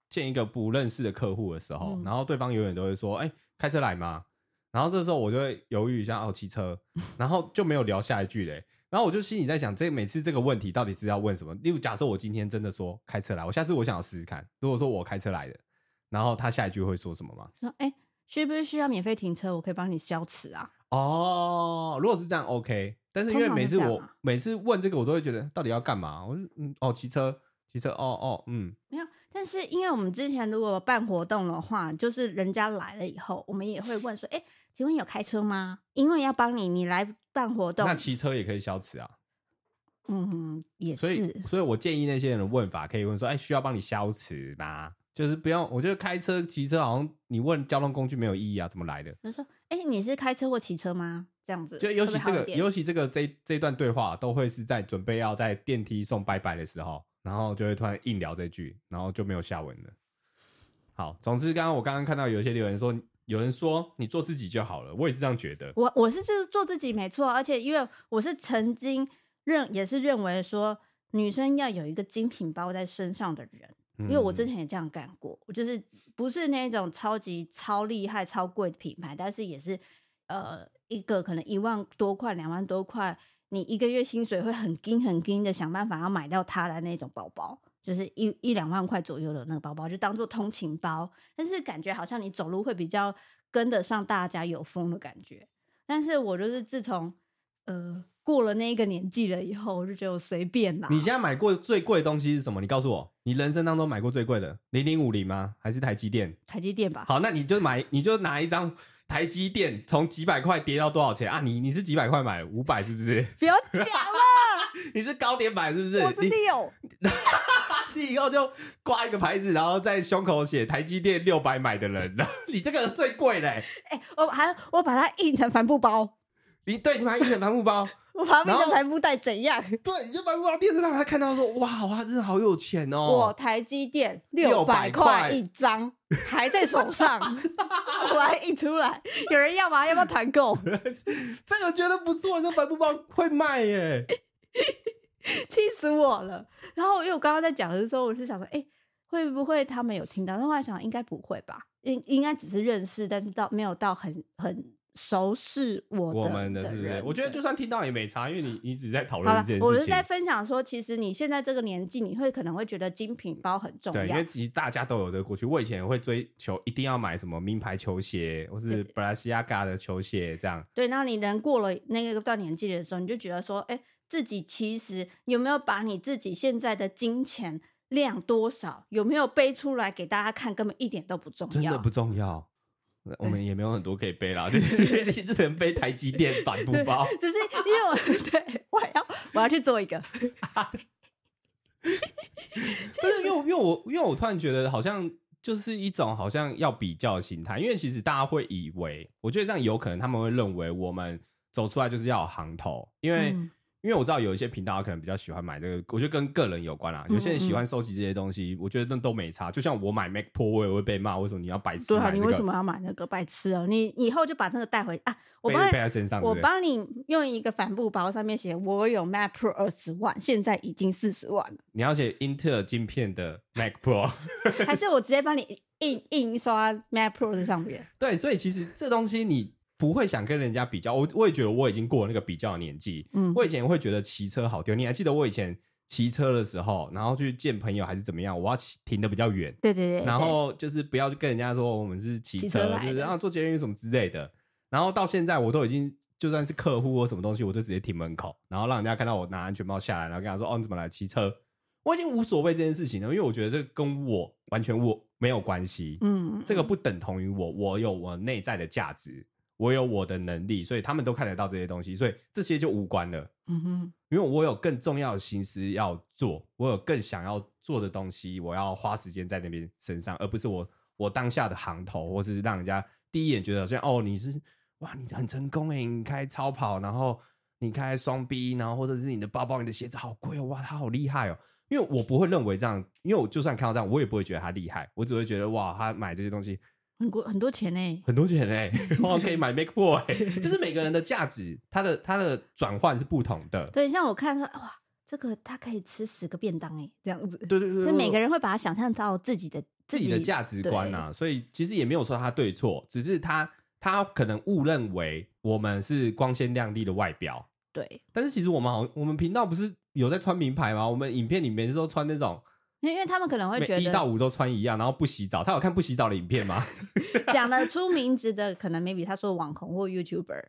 S1: 见一个不认识的客户的时候，嗯、然后对方永远都会说，哎、欸，开车来吗？然后这时候我就会犹豫一下，哦，骑车，然后就没有聊下一句嘞。然后我就心里在想，这每次这个问题到底是要问什么？例如，假设我今天真的说开车来，我下次我想要试试看。如果说我开车来的，然后他下一句会说什么吗？
S2: 说，哎，需不需要免费停车？我可以帮你消磁啊。
S1: 哦，如果是这样，OK。但是因为每次我每次问这个，我都会觉得到底要干嘛？我说，嗯，哦，骑车，骑车，哦哦，嗯，
S2: 没有。但是因为我们之前如果办活动的话，就是人家来了以后，我们也会问说，哎，请问有开车吗？因为要帮你，你来。办活动，
S1: 那骑车也可以消磁啊。
S2: 嗯，也是。
S1: 所以，所以我建议那些人的问法可以问说：“哎、欸，需要帮你消磁吗？”就是不用。我觉得开车、骑车好像你问交通工具没有意义啊，怎么来的？
S2: 他说：“哎、欸，你是开车或骑车吗？”这样子，
S1: 就尤其这个，尤其这个这这段对话都会是在准备要在电梯送拜拜的时候，然后就会突然硬聊这句，然后就没有下文了。好，总之，刚刚我刚刚看到有一些留言说。有人说你做自己就好了，我也是这样觉得。
S2: 我我是这做自己没错，而且因为我是曾经认也是认为说女生要有一个精品包在身上的人，因为我之前也这样干过。我就是不是那种超级超厉害、超贵的品牌，但是也是呃一个可能一万多块、两万多块，你一个月薪水会很紧很紧的想办法要买到它的那种包包。就是一一两万块左右的那个包包，就当做通勤包，但是感觉好像你走路会比较跟得上大家有风的感觉。但是我就是自从呃过了那个年纪了以后，我就觉得我随便啦。
S1: 你现在买过最贵的东西是什么？你告诉我，你人生当中买过最贵的零零五零吗？还是台积电？
S2: 台积电吧。
S1: 好，那你就买，你就拿一张台积电，从几百块跌到多少钱啊？你你是几百块买的？五百是不是？<laughs>
S2: 不要讲了，<laughs>
S1: 你是高点买是不是？
S2: 我是六。<laughs>
S1: 你以后就挂一个牌子，然后在胸口写台积电六百买的人，你这个最贵嘞！
S2: 哎、欸，我还我把它印成帆布包，
S1: 你对，你把它印成帆布包，
S2: 我旁边的排布袋怎样？<laughs>
S1: 对，你就把布包电视上他看到说，哇，他真的好有钱哦！
S2: 我台积电六百块一张，还在手上，<laughs> 我还印出来，有人要吗？要不要团购？<laughs>
S1: 这个觉得不错，这白布包会卖耶。
S2: 气死我了！然后因为我刚刚在讲的时候，我是想说，哎、欸，会不会他们有听到？但后来想，应该不会吧？应应该只是认识，但是到没有到很很熟悉我的
S1: 我们的，是不是？我觉得就算听到也没差，因为你你只是在讨论这件事情。
S2: 我是在分享说，其实你现在这个年纪，你会可能会觉得精品包很重要，
S1: 对，因为其实大家都有这个过去。我以前会追求一定要买什么名牌球鞋，或是 Balenciaga 的球鞋，这样。
S2: 对，那你人过了那个到年纪的时候，你就觉得说，哎、欸。自己其实有没有把你自己现在的金钱量多少有没有背出来给大家看，根本一点都不重要，
S1: 真的不重要。我们也没有很多可以背啦，<laughs> 就是 <laughs> 你只能背台积电帆布包。
S2: 只是因为我 <laughs> 对我要我要去做一个，
S1: 不是因为因为我因为我突然觉得好像就是一种好像要比较的心态，因为其实大家会以为，我觉得这样有可能他们会认为我们走出来就是要有行头，因为。嗯因为我知道有一些频道可能比较喜欢买这个，我觉得跟个人有关啦。有些人喜欢收集这些东西，我觉得那都没差。就像我买 Mac Pro，我也会被骂，为什么你要白痴？
S2: 对啊，你为什么要买那个白痴哦？你以后就把那个带回啊，我帮你背在身上，我帮你用一个帆布包，上面写我有 Mac Pro 二十万，现在已经四十万了。
S1: 你要写英特尔晶片的 Mac Pro，<laughs>
S2: 还是我直接帮你印印刷 Mac Pro 在上面？
S1: 对，所以其实这东西你。不会想跟人家比较，我我也觉得我已经过了那个比较的年纪。嗯，我以前会觉得骑车好丢，你还记得我以前骑车的时候，然后去见朋友还是怎么样，我要骑停的比较远。
S2: 对对对。
S1: 然后就是不要跟人家说我们是骑车，就是然后坐捷运什么之类的。然后到现在我都已经就算是客户或什么东西，我就直接停门口，然后让人家看到我拿安全帽下来，然后跟他说：“哦，你怎么来骑车？”我已经无所谓这件事情了，因为我觉得这跟我完全我没有关系。嗯，这个不等同于我，我有我内在的价值，我有我的能力，所以他们都看得到这些东西，所以这些就无关了。嗯哼，因为我有更重要的心思要做，我有更想要做的东西，我要花时间在那边身上，而不是我我当下的行头，或是让人家第一眼觉得好像哦，你是哇，你很成功诶，你开超跑，然后你开双 B，然后或者是你的包包、你的鞋子好贵哦，哇，他好厉害哦。因为我不会认为这样，因为我就算看到这样，我也不会觉得他厉害，我只会觉得哇，他买这些东西
S2: 很贵，很多钱呢，
S1: 很多钱呢，<laughs> 我可以买 Make Boy，就是每个人的价值，它的它的转换是不同的。
S2: 对，像我看说哇，这个他可以吃十个便当哎，这样子。
S1: 对对对，
S2: 就每个人会把它想象到自己的
S1: 自己的价值观啊，所以其实也没有说他对错，只是他他可能误认为我们是光鲜亮丽的外表。
S2: 对，
S1: 但是其实我们好，我们频道不是。有在穿名牌吗？我们影片里面都穿那种，
S2: 因为他们可能会觉得
S1: 一到五都穿一样，然后不洗澡。他有看不洗澡的影片吗？<laughs> <laughs>
S2: 讲得出名字的，可能 maybe 他说网红或 YouTuber，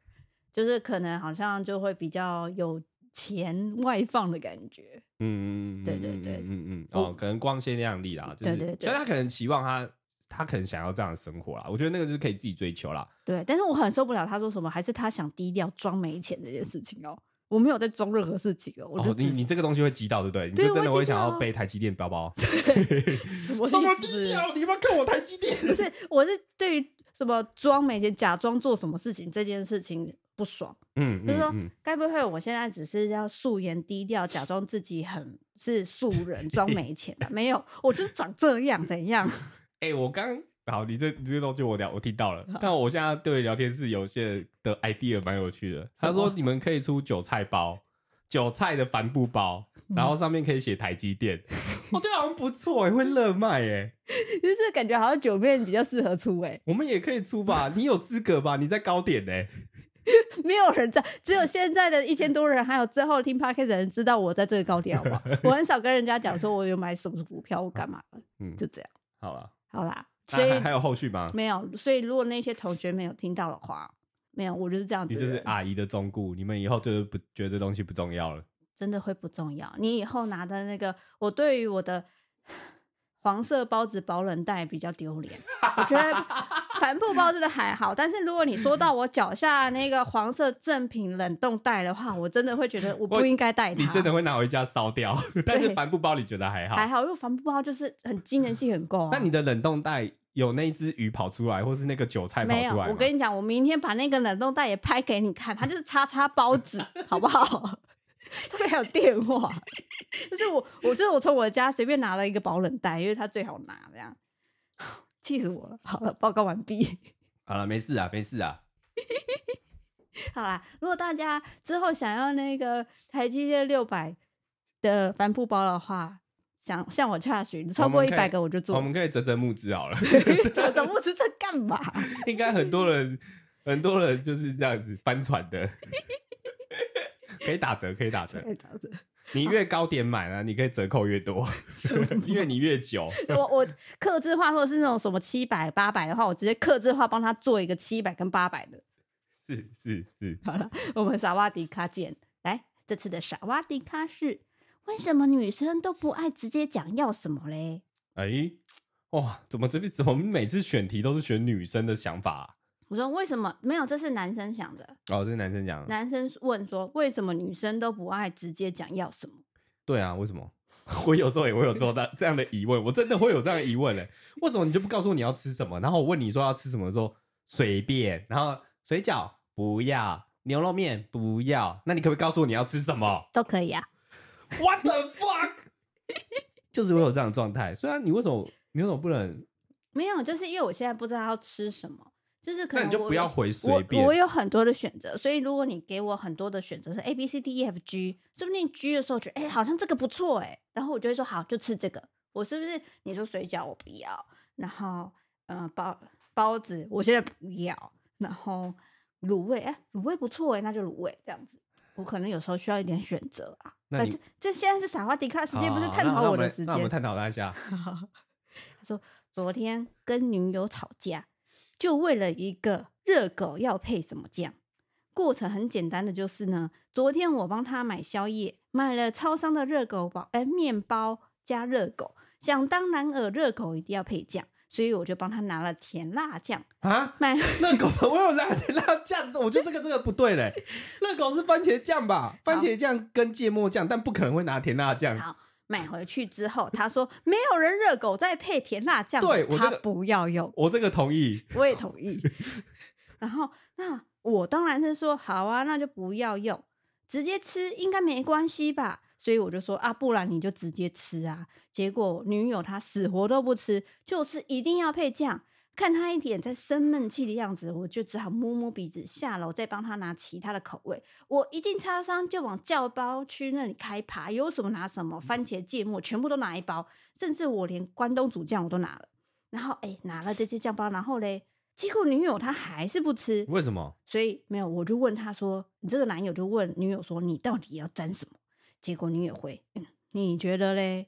S2: 就是可能好像就会比较有钱外放的感觉。嗯，对对对，
S1: 嗯嗯，嗯哦，可能光鲜亮丽啦，就是，对对对，所以他可能期望他，他可能想要这样的生活啦。我觉得那个就是可以自己追求啦。
S2: 对，但是我很受不了他说什么，还是他想低调装没钱这件事情哦。我没有在装任何事情哦，我
S1: 你你这个东西会激到对不对？
S2: 对，
S1: 你就真的会想要背台积电包包？<laughs>
S2: 什么
S1: 低调？你要看我台积电？<laughs>
S2: 不是，我是对于什么装没钱、假装做什么事情这件事情不爽。嗯，就是说，该、嗯、不会我现在只是要素颜低调，假装自己很是素人，装没钱吧？<laughs> 没有，我就是长这样，怎样？
S1: 哎、欸，我刚。好，你这你这东西我聊我听到了，但我现在对聊天室有些的 idea 蛮有趣的。他说你们可以出韭菜包，韭菜的帆布包，然后上面可以写台积电。<laughs> 哦，对，好像不错哎，会热卖哎。<laughs>
S2: 其实这感觉好像酒面比较适合出哎。
S1: 我们也可以出吧？你有资格吧？你在高点呢？<laughs>
S2: 没有人在，只有现在的一千多人，还有之后听 podcast 的人知道我在这个高点，好不好？我很少跟人家讲说我有买什么股票，我干嘛？嗯，就这样。
S1: 好了，
S2: 好啦。
S1: 所以还还有后续吗？
S2: 没有，所以如果那些同学没有听到的话，没有，我就是这样子。
S1: 你就是阿姨的忠告，你们以后就是不觉得这东西不重要了，
S2: 真的会不重要。你以后拿的那个，我对于我的黄色包子保冷袋比较丢脸。我觉得 <laughs> 帆布包真的还好，但是如果你说到我脚下那个黄色正品冷冻袋的话，我真的会觉得我不应该带它。
S1: 你真的会拿回家烧掉？但是帆布包你觉得还好？
S2: 还好，因为帆布包就是很 <laughs> 机能性很够啊。
S1: 那你的冷冻袋？有那只鱼跑出来，或是那个韭菜跑出来？
S2: 我跟你讲，我明天把那个冷冻袋也拍给你看，它就是叉叉包子，<laughs> 好不好？<laughs> 特别还有电话，<laughs> 就是我，我就是我从我家随便拿了一个保冷袋，因为它最好拿，这样气死我了。好了，报告完毕。
S1: 好了，没事啊，没事啊。
S2: 好啦，如果大家之后想要那个台积电六百的帆布包的话。想向我洽询，超过一百个我就做。
S1: 我们可以折折募资好了。<laughs>
S2: 折折募资这干嘛？<laughs>
S1: 应该很多人，很多人就是这样子翻船的。<laughs> 可以打折，可以打折，可以打折。你越高点买呢，你可以折扣越多，因为你越久。
S2: 我我客制化，或者是那种什么七百八百的话，我直接客制化帮他做一个七百跟八百的。
S1: 是是是。
S2: 好了，我们萨瓦迪卡见。来，这次的萨瓦迪卡是。为什么女生都不爱直接讲要什么嘞？
S1: 哎、欸，哇，怎么这边怎么每次选题都是选女生的想法、啊？
S2: 我说为什么没有？这是男生想的。
S1: 哦，这是男生讲的。
S2: 男生问说，为什么女生都不爱直接讲要什么？
S1: 对啊，为什么？<laughs> 我有时候也会有做到这样的疑问，我真的会有这样的疑问嘞。为什么你就不告诉我你要吃什么？然后我问你说要吃什么的时候，随便。然后水饺不要，牛肉面不要，那你可不可以告诉我你要吃什么？
S2: 都可以啊。
S1: What the fuck？<laughs> 就是会有这样的状态，虽然你为什么你为什么不能？
S2: 没有，就是因为我现在不知道要吃什么，就是可能
S1: 你就不要回随便。
S2: 我，我有很多的选择，所以如果你给我很多的选择是 A B C D E F G，说不定 G 的时候觉得哎、欸、好像这个不错哎，然后我就会说好就吃这个。我是不是你说水饺我不要，然后嗯、呃、包包子我现在不要，然后卤味哎卤味不错哎，那就卤味这样子。我可能有时候需要一点选择啊。那这这现在是萨瓦迪卡时间，不是探讨我的时间。
S1: 那我们探讨他一下。<laughs>
S2: 他说昨天跟女友吵架，就为了一个热狗要配什么酱。过程很简单的就是呢，昨天我帮他买宵夜，买了超商的热狗包，哎，面包加热狗，想当然尔热狗一定要配酱。所以我就帮他拿了甜辣酱
S1: 啊，买 <laughs> 热狗怎么有拿甜辣酱？<laughs> 我觉得这个这个不对嘞，热狗是番茄酱吧？番茄酱跟芥末酱，但不可能会拿甜辣酱。
S2: 好，买回去之后，他说没有人热狗再配甜辣酱，
S1: 对，
S2: 他不要用。
S1: 我这个同意，
S2: 我也同意。<laughs> 然后那我当然是说好啊，那就不要用，直接吃应该没关系吧？所以我就说啊，不然你就直接吃啊。结果女友她死活都不吃，就是一定要配酱。看她一点在生闷气的样子，我就只好摸摸鼻子，下楼再帮她拿其他的口味。我一进超商就往酱包区那里开爬，有什么拿什么，番茄、芥末全部都拿一包，甚至我连关东煮酱我都拿了。然后哎，拿了这些酱包，然后嘞，结果女友她还是不吃，
S1: 为什么？
S2: 所以没有，我就问他说：“你这个男友就问女友说，你到底要沾什么？”结果你也回，嗯，你觉得嘞？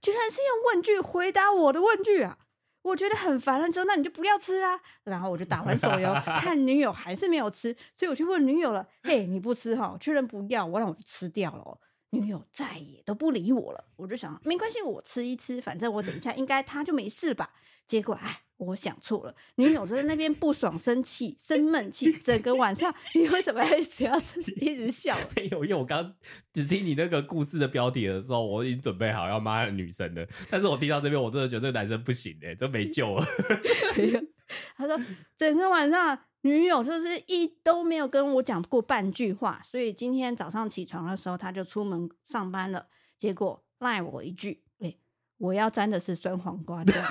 S2: 居然是用问句回答我的问句啊！我觉得很烦了，之后那你就不要吃啦。然后我就打完手游，看女友还是没有吃，所以我去问女友了：“嘿，你不吃哈？确认不要，我让我就吃掉了。”女友再也都不理我了。我就想，没关系，我吃一吃，反正我等一下应该他就没事吧。结果哎。我想错了，女友在那边不爽、生气、生闷气，整个晚上你为什么还一直要一直笑？<laughs>
S1: 没有，因为我刚只听你那个故事的标题的时候，我已经准备好要骂女生了。但是我听到这边，我真的觉得这个男生不行哎，这没救了。<laughs>
S2: 他说整个晚上女友就是一都没有跟我讲过半句话，所以今天早上起床的时候，他就出门上班了，结果赖我一句：“哎、欸，我要沾的是酸黄瓜酱。<laughs> ”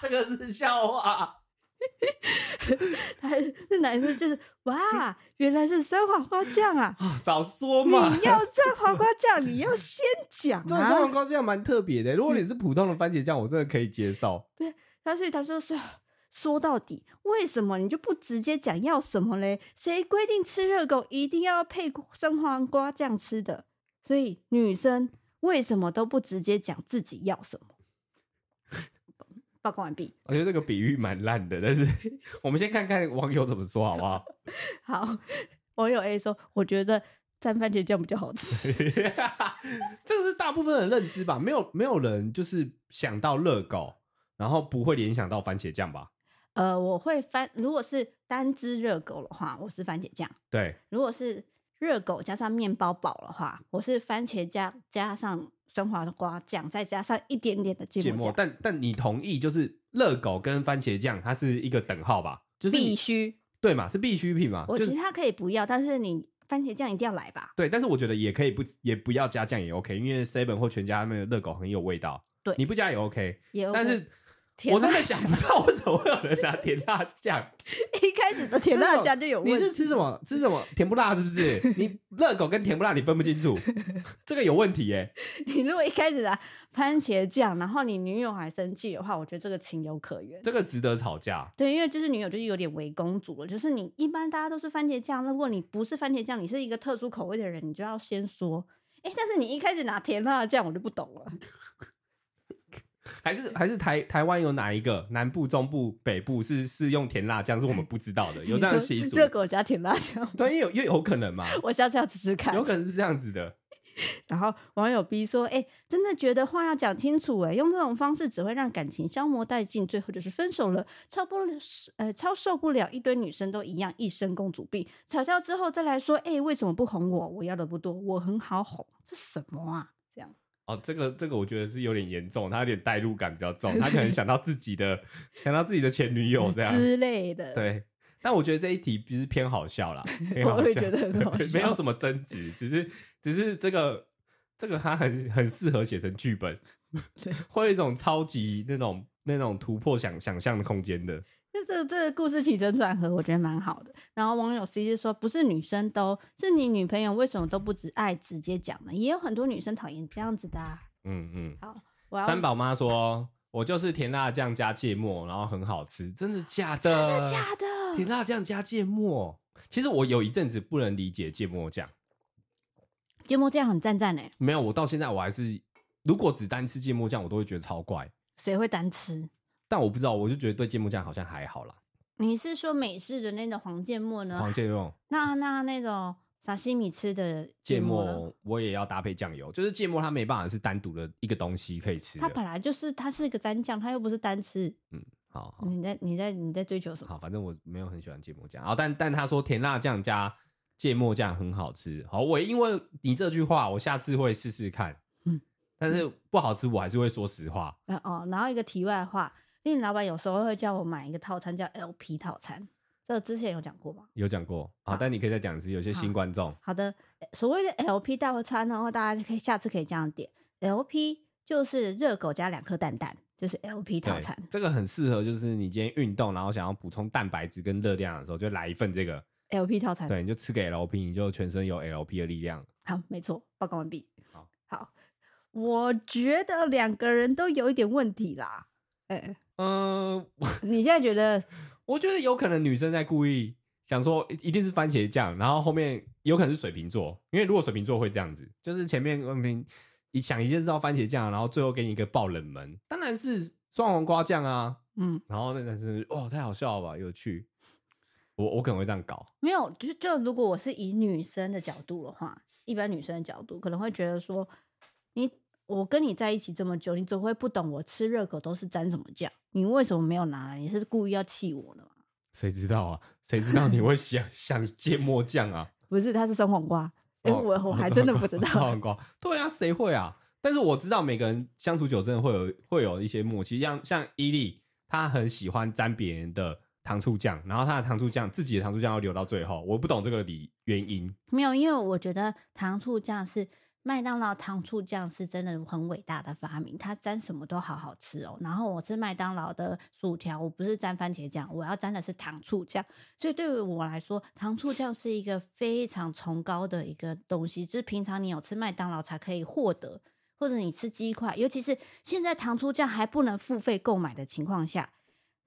S1: 这个是笑话，<laughs>
S2: 他那男生就是哇，原来是酸黄瓜酱啊！
S1: 早说嘛！
S2: 你要酸黄瓜酱，你要先讲啊！
S1: 酸黄瓜酱蛮特别的，如果你是普通的番茄酱，我真的可以接受。
S2: 对，他所以他说说说到底，为什么你就不直接讲要什么嘞？谁规定吃热狗一定要配酸黄瓜酱吃的？所以女生为什么都不直接讲自己要什么？报告完毕。
S1: 我觉得这个比喻蛮烂的，但是我们先看看网友怎么说，好不好？<laughs>
S2: 好，网友 A 说：“我觉得蘸番茄酱比较好吃。<laughs> ”
S1: 这个是大部分的认知吧？没有没有人就是想到热狗，然后不会联想到番茄酱吧？
S2: 呃，我会番，如果是单只热狗的话，我是番茄酱。
S1: 对，
S2: 如果是热狗加上面包堡的话，我是番茄酱加上。酸黄瓜酱，再加上一点点的芥末酱，
S1: 但但你同意，就是热狗跟番茄酱，它是一个等号吧？就是
S2: 必须
S1: 对嘛？是必需品嘛？
S2: 我其他可以不要，但是你番茄酱一定要来吧？
S1: 对，但是我觉得也可以不也不要加酱也 OK，因为 Seven 或全家他们的热狗很有味道。
S2: 对，
S1: 你不加也 OK，
S2: 也 OK，
S1: 但是。我真的想不到为什么会有人拿甜辣酱。<laughs>
S2: 一开始的甜辣酱就有问题。
S1: 你是吃什么？吃什么？甜不辣是不是？<laughs> 你热狗跟甜不辣你分不清楚，<laughs> 这个有问题耶。
S2: 你如果一开始拿番茄酱，然后你女友还生气的话，我觉得这个情有可原。
S1: 这个值得吵架。
S2: 对，因为就是女友就是有点围公主了，就是你一般大家都是番茄酱，如果你不是番茄酱，你是一个特殊口味的人，你就要先说。哎，但是你一开始拿甜辣酱，我就不懂了。
S1: 还是还是台台湾有哪一个南部、中部、北部是是用甜辣酱，是我们不知道的，<laughs> 有这样的习俗？
S2: 热狗加甜辣酱，
S1: 对，也有也有可能嘛。<laughs>
S2: 我下次要试试看，
S1: 有可能是这样子的。<laughs>
S2: 然后网友 B 说：“哎、欸，真的觉得话要讲清楚，哎，用这种方式只会让感情消磨殆尽，最后就是分手了。超不了，呃，超受不了，一堆女生都一样，一身公主病。吵架之后再来说，哎、欸，为什么不哄我？我要的不多，我很好哄，这什么啊？这样。”
S1: 哦，这个这个我觉得是有点严重，他有点代入感比较重，他可能想到自己的想到自己的前女友这样
S2: 之类的。
S1: 对，但我觉得这一题不是偏好笑啦，
S2: 我会觉得很好笑，
S1: 没有什么争执，只是只是这个这个他很很适合写成剧本，<laughs> 对，会有一种超级那种那种突破想想象的空间的。
S2: 这这这个故事起承转合，我觉得蛮好的。然后网友 C 就说：“不是女生都是你女朋友，为什么都不直爱直接讲呢？也有很多女生讨厌这样子的、啊。”嗯嗯。好，我要
S1: 三宝妈说：“我就是甜辣酱加芥末，然后很好吃。”真的假的？
S2: 真的假的？
S1: 甜辣酱加芥末，其实我有一阵子不能理解芥末酱。
S2: 芥末酱很赞赞呢。
S1: 没有，我到现在我还是，如果只单吃芥末酱，我都会觉得超怪。
S2: 谁会单吃？
S1: 但我不知道，我就觉得对芥末酱好像还好啦。
S2: 你是说美式的那种黄芥末呢？
S1: 黄芥末。
S2: 那那那种沙西米吃的芥末，
S1: 我也要搭配酱油。就是芥末，它没办法是单独的一个东西可以吃。
S2: 它本来就是，它是一个蘸酱，它又不是单吃。
S1: 嗯，好。好
S2: 你在你在你在追求什么？
S1: 好，反正我没有很喜欢芥末酱。哦，但但他说甜辣酱加芥末酱很好吃。好，我因为你这句话，我下次会试试看。嗯，但是不好吃，我还是会说实话。
S2: 嗯哦，然后一个题外话。因为老板有时候会叫我买一个套餐，叫 LP 套餐，这个之前有讲过吗？
S1: 有讲过啊，但你可以再讲一次，有些新观众。
S2: 好的，所谓的 LP 套餐的话，大家可以下次可以这样点，LP 就是热狗加两颗蛋蛋，就是 LP 套餐。
S1: 这个很适合，就是你今天运动，然后想要补充蛋白质跟热量的时候，就来一份这个
S2: LP 套餐。
S1: 对，你就吃个 LP，你就全身有 LP 的力量。
S2: 好，没错，报告完毕。好，好，我觉得两个人都有一点问题啦。哎。嗯，<laughs> 你现在觉得？<laughs>
S1: 我觉得有可能女生在故意想说，一定是番茄酱，然后后面有可能是水瓶座，因为如果水瓶座会这样子，就是前面明明一想一件事要番茄酱，然后最后给你一个爆冷门，当然是双黄瓜酱啊，嗯，然后那男生哇，太好笑了吧，有趣，我我可能会这样搞，
S2: 没有，就就如果我是以女生的角度的话，一般女生的角度可能会觉得说，你。我跟你在一起这么久，你总会不懂我吃热狗都是沾什么酱？你为什么没有拿来？你是故意要气我的吗？
S1: 谁知道啊？谁知道你会想 <laughs> 想芥末酱啊？
S2: 不是，它是酸黄瓜。哎、我我 <laughs> 还真的不知道。
S1: 酸黄瓜，对啊，谁会啊？但是我知道每个人相处久，真的会有会有一些默契。像像伊利，他很喜欢沾别人的糖醋酱，然后他的糖醋酱自己的糖醋酱要留到最后。我不懂这个理原因。
S2: 没有，因为我觉得糖醋酱是。麦当劳糖醋酱是真的很伟大的发明，它沾什么都好好吃哦。然后我吃麦当劳的薯条，我不是沾番茄酱，我要沾的是糖醋酱。所以对于我来说，糖醋酱是一个非常崇高的一个东西，就是平常你有吃麦当劳才可以获得，或者你吃鸡块，尤其是现在糖醋酱还不能付费购买的情况下。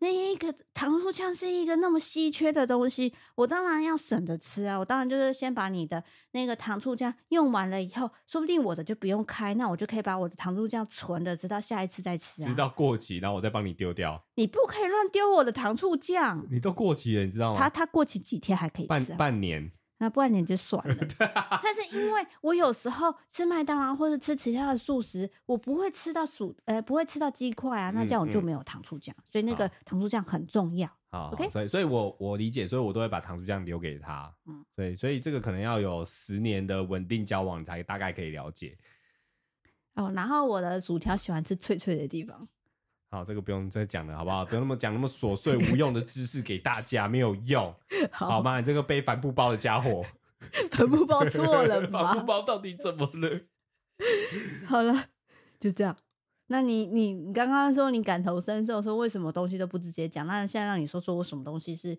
S2: 那一个糖醋酱是一个那么稀缺的东西，我当然要省着吃啊！我当然就是先把你的那个糖醋酱用完了以后，说不定我的就不用开，那我就可以把我的糖醋酱存着，直到下一次再吃啊。
S1: 直到过期，然后我再帮你丢掉。
S2: 你不可以乱丢我的糖醋酱，
S1: 你都过期了，你知道吗？
S2: 它它过期几天还可以吃啊？
S1: 半半年。
S2: 那不然你就算了。<laughs> 但是因为我有时候吃麦当劳或者吃其他的素食，我不会吃到薯，呃，不会吃到鸡块啊，那这样我就没有糖醋酱，嗯嗯、所以那个糖醋酱很重要。
S1: 好，OK，所以所以我我理解，所以我都会把糖醋酱留给他。嗯，对，所以这个可能要有十年的稳定交往才大概可以了解。
S2: 哦，然后我的薯条喜欢吃脆脆的地方。
S1: 好，这个不用再讲了，好不好？不用那么讲那么琐碎无用的知识给大家，没有用，<laughs> 好，好吗？你这个背帆布包的家伙，<laughs>
S2: 帆布包错了吗？<laughs>
S1: 帆布包到底怎么了？
S2: 好了，就这样。那你你你刚刚说你感同身受，说为什么东西都不直接讲？那现在让你说说我什么东西是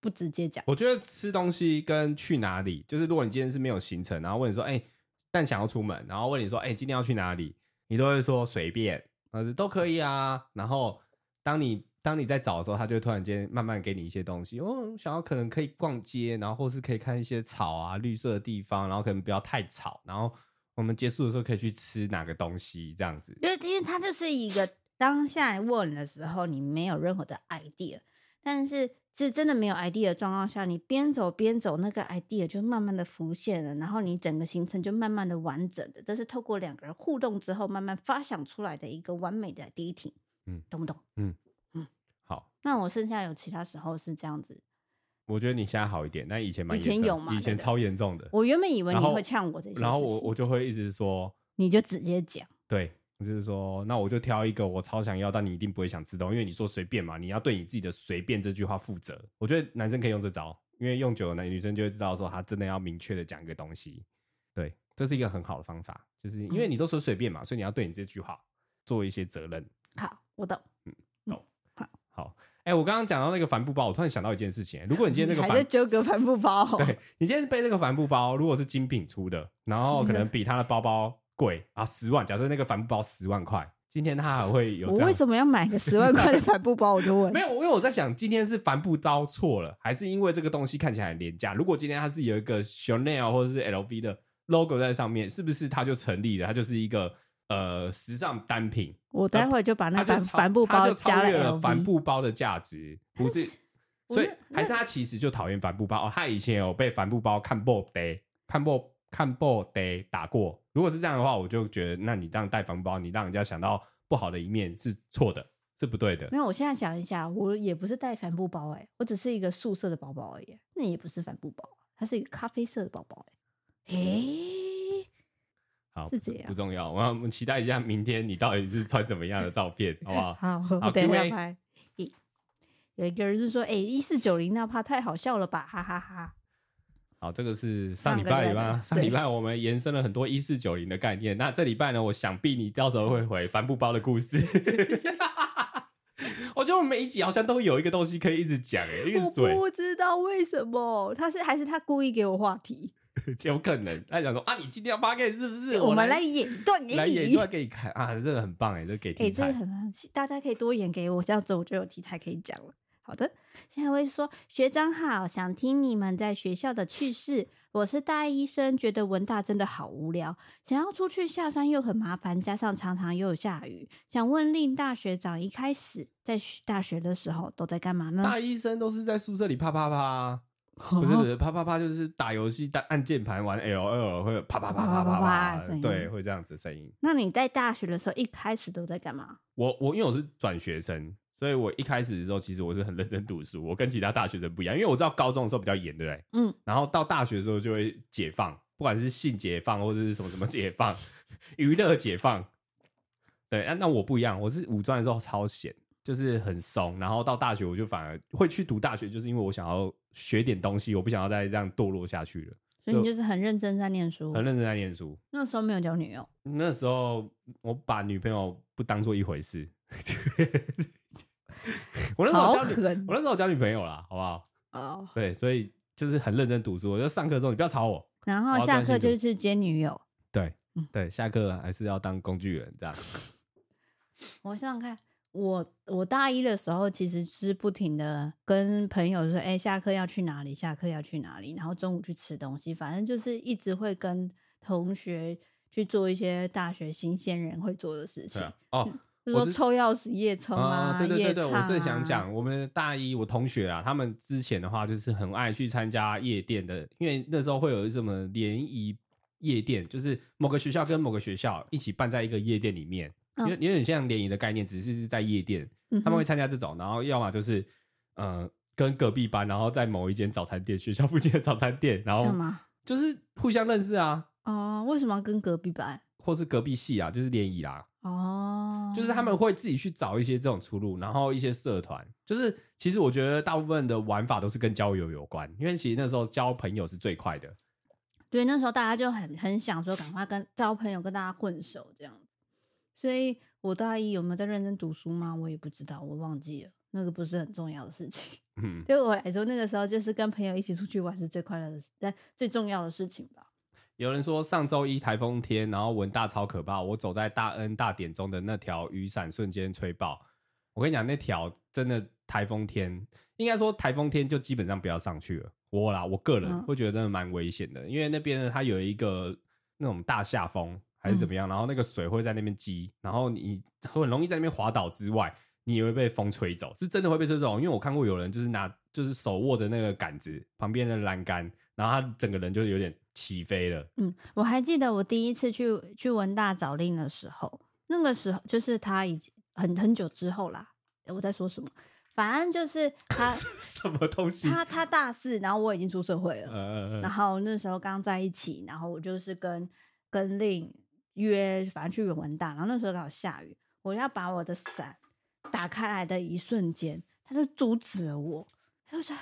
S2: 不直接讲？
S1: 我觉得吃东西跟去哪里，就是如果你今天是没有行程，然后问你说，哎、欸，但想要出门，然后问你说，哎、欸，今天要去哪里？你都会说随便。啊，都可以啊。然后，当你当你在找的时候，他就突然间慢慢给你一些东西。哦，想要可能可以逛街，然后或是可以看一些草啊、绿色的地方，然后可能不要太吵。然后我们结束的时候可以去吃哪个东西，这样子。
S2: 对，因为它就是一个当下问的时候，你没有任何的 idea，但是。是真的没有 idea 的状况下，你边走边走，那个 idea 就慢慢的浮现了，然后你整个行程就慢慢的完整的，这是透过两个人互动之后慢慢发想出来的一个完美的第一题，嗯，懂不懂？嗯嗯，好。那我剩下有其他时候是这样子，
S1: 我觉得你现在好一点，但以前蛮
S2: 以前有吗？
S1: 以前超严重的。
S2: 我原本以为你会呛我这些，
S1: 然后我我就会一直说，
S2: 你就直接讲，
S1: 对。就是说，那我就挑一个我超想要，但你一定不会想吃的，因为你说随便嘛，你要对你自己的随便这句话负责。我觉得男生可以用这招，因为用久了，男女生就会知道说他真的要明确的讲一个东西。对，这是一个很好的方法，就是因为你都说随便嘛，所以你要对你这句话做一些责任。
S2: 好，我懂。
S1: 嗯，懂。好，好。哎，我刚刚讲到那个帆布包，我突然想到一件事情。如果你今天那个
S2: 还在纠葛帆布包，
S1: 对，你今天背那个帆布包，如果是精品出的，然后 <laughs> 可能比他的包包贵啊十万，假设那个帆布包十万块。今天它还会有？
S2: 我为什么要买个十万块的帆布包？我就问。<laughs>
S1: 没有，因为我在想，今天是帆布包错了，还是因为这个东西看起来很廉价？如果今天它是有一个 Chanel 或者是 LV 的 logo 在上面，是不是它就成立了？它就是一个呃时尚单品。
S2: 我待会就把那个帆布包加了，
S1: 了帆布包的价值，不是 <laughs> 所以还是他其实就讨厌帆布包哦。他以前有被帆布包看破得看破看破得打过。如果是这样的话，我就觉得，那你这样带帆布包，你让人家想到不好的一面是错的，是不对的。
S2: 没有，我现在想一下，我也不是带帆布包哎、欸，我只是一个素色的包包而已。那也不是帆布包，它是一个咖啡色的包包哎、欸。诶，
S1: 好，
S2: 是这样，
S1: 不重要。我们期待一下明天你到底是穿怎么样的照片，好不好？<laughs>
S2: 好，
S1: 好
S2: 一下拍。有一个人是说：“哎、欸，一四九零那怕太好笑了吧，哈哈哈，哈。”
S1: 好，这个是上礼拜吗？上礼拜我们延伸了很多一四九零的概念。那这礼拜呢？我想必你到时候会回帆布包的故事。<laughs> 我觉得我们每一集好像都有一个东西可以一直讲，哎，一个嘴。
S2: 我不知道为什么，他是还是他故意给我话题？<laughs>
S1: 有可能他想说啊，你今天要发给是不是？
S2: 我们来演一段给你，
S1: 来演一段给你看啊，这个很棒哎，这个给
S2: 哎、欸，这个很大家可以多演给我，这样子我就有题材可以讲了。好的，现在会说学长好，想听你们在学校的趣事。我是大一生，觉得文大真的好无聊，想要出去下山又很麻烦，加上常常又有下雨。想问令大学长，一开始在大学的时候都在干嘛呢？
S1: 大一生都是在宿舍里啪啪啪，<laughs> 不是不是啪啪啪，就是打游戏、打按键盘、玩 L L 会有啪啪啪啪啪啪，对，会这样子的声音。
S2: 那你在大学的时候一开始都在干嘛？
S1: 我我因为我是转学生。所以我一开始的时候，其实我是很认真读书。我跟其他大学生不一样，因为我知道高中的时候比较严，对不对？嗯。然后到大学的时候就会解放，不管是性解放或者是什么什么解放，<laughs> 娱乐解放。对，那那我不一样，我是五专的时候超闲，就是很松。然后到大学我就反而会去读大学，就是因为我想要学点东西，我不想要再这样堕落下去了。
S2: 所以你就是很认真在念书，
S1: 很认真在念书。
S2: 那时候没有交女友？
S1: 那时候我把女朋友不当做一回事。<laughs> <laughs> 我那时候交女，我那时候交女朋友啦，好不好？哦，对，所以就是很认真读书。我就上课的时候，你不要吵我。
S2: 然后下课就是接女友。
S1: 对，对，下课还是要当工具人这样。<laughs>
S2: 我想想看，我我大一的时候其实是不停的跟朋友说：“哎，下课要去哪里？下课要去哪里？”然后中午去吃东西，反正就是一直会跟同学去做一些大学新鲜人会做的事情。哦。我是抽钥匙夜冲啊，
S1: 对对对对，
S2: 啊、
S1: 我正想讲，我们大一我同学啊，他们之前的话就是很爱去参加夜店的，因为那时候会有什么联谊夜店，就是某个学校跟某个学校一起办在一个夜店里面，因为有点像联谊的概念，只是是在夜店，他们会参加这种，然后要么就是呃跟隔壁班，然后在某一间早餐店，学校附近的早餐店，然后就是互相认识啊。
S2: 哦，为什么要跟隔壁班？
S1: 或是隔壁系啊，就是联谊啦。哦，就是他们会自己去找一些这种出路，然后一些社团，就是其实我觉得大部分的玩法都是跟交友有关，因为其实那时候交朋友是最快的。
S2: 对，那时候大家就很很想说赶快跟交朋友，跟大家混熟这样子。所以我大一有没有在认真读书吗？我也不知道，我忘记了，那个不是很重要的事情。嗯，<laughs> 对我来说，那个时候就是跟朋友一起出去玩是最快乐的，但最重要的事情吧。
S1: 有人说上周一台风天，然后文大超可怕。我走在大恩大典中的那条雨伞瞬间吹爆。我跟你讲，那条真的台风天，应该说台风天就基本上不要上去了。我啦，我个人会觉得真的蛮危险的，嗯、因为那边呢，它有一个那种大下风还是怎么样，嗯、然后那个水会在那边积，然后你很容易在那边滑倒之外，你也会被风吹走，是真的会被吹走。因为我看过有人就是拿就是手握着那个杆子旁边的栏杆，然后他整个人就有点。起飞了。嗯，
S2: 我还记得我第一次去去文大找令的时候，那个时候就是他已经很很久之后啦。我在说什么？反正就是 <laughs> 他
S1: 什么东西？
S2: 他他大四，然后我已经出社会了。嗯嗯嗯、然后那时候刚在一起，然后我就是跟跟令约，反正去文大。然后那时候刚好下雨，我要把我的伞打开来的一瞬间，他就阻止了我。他说。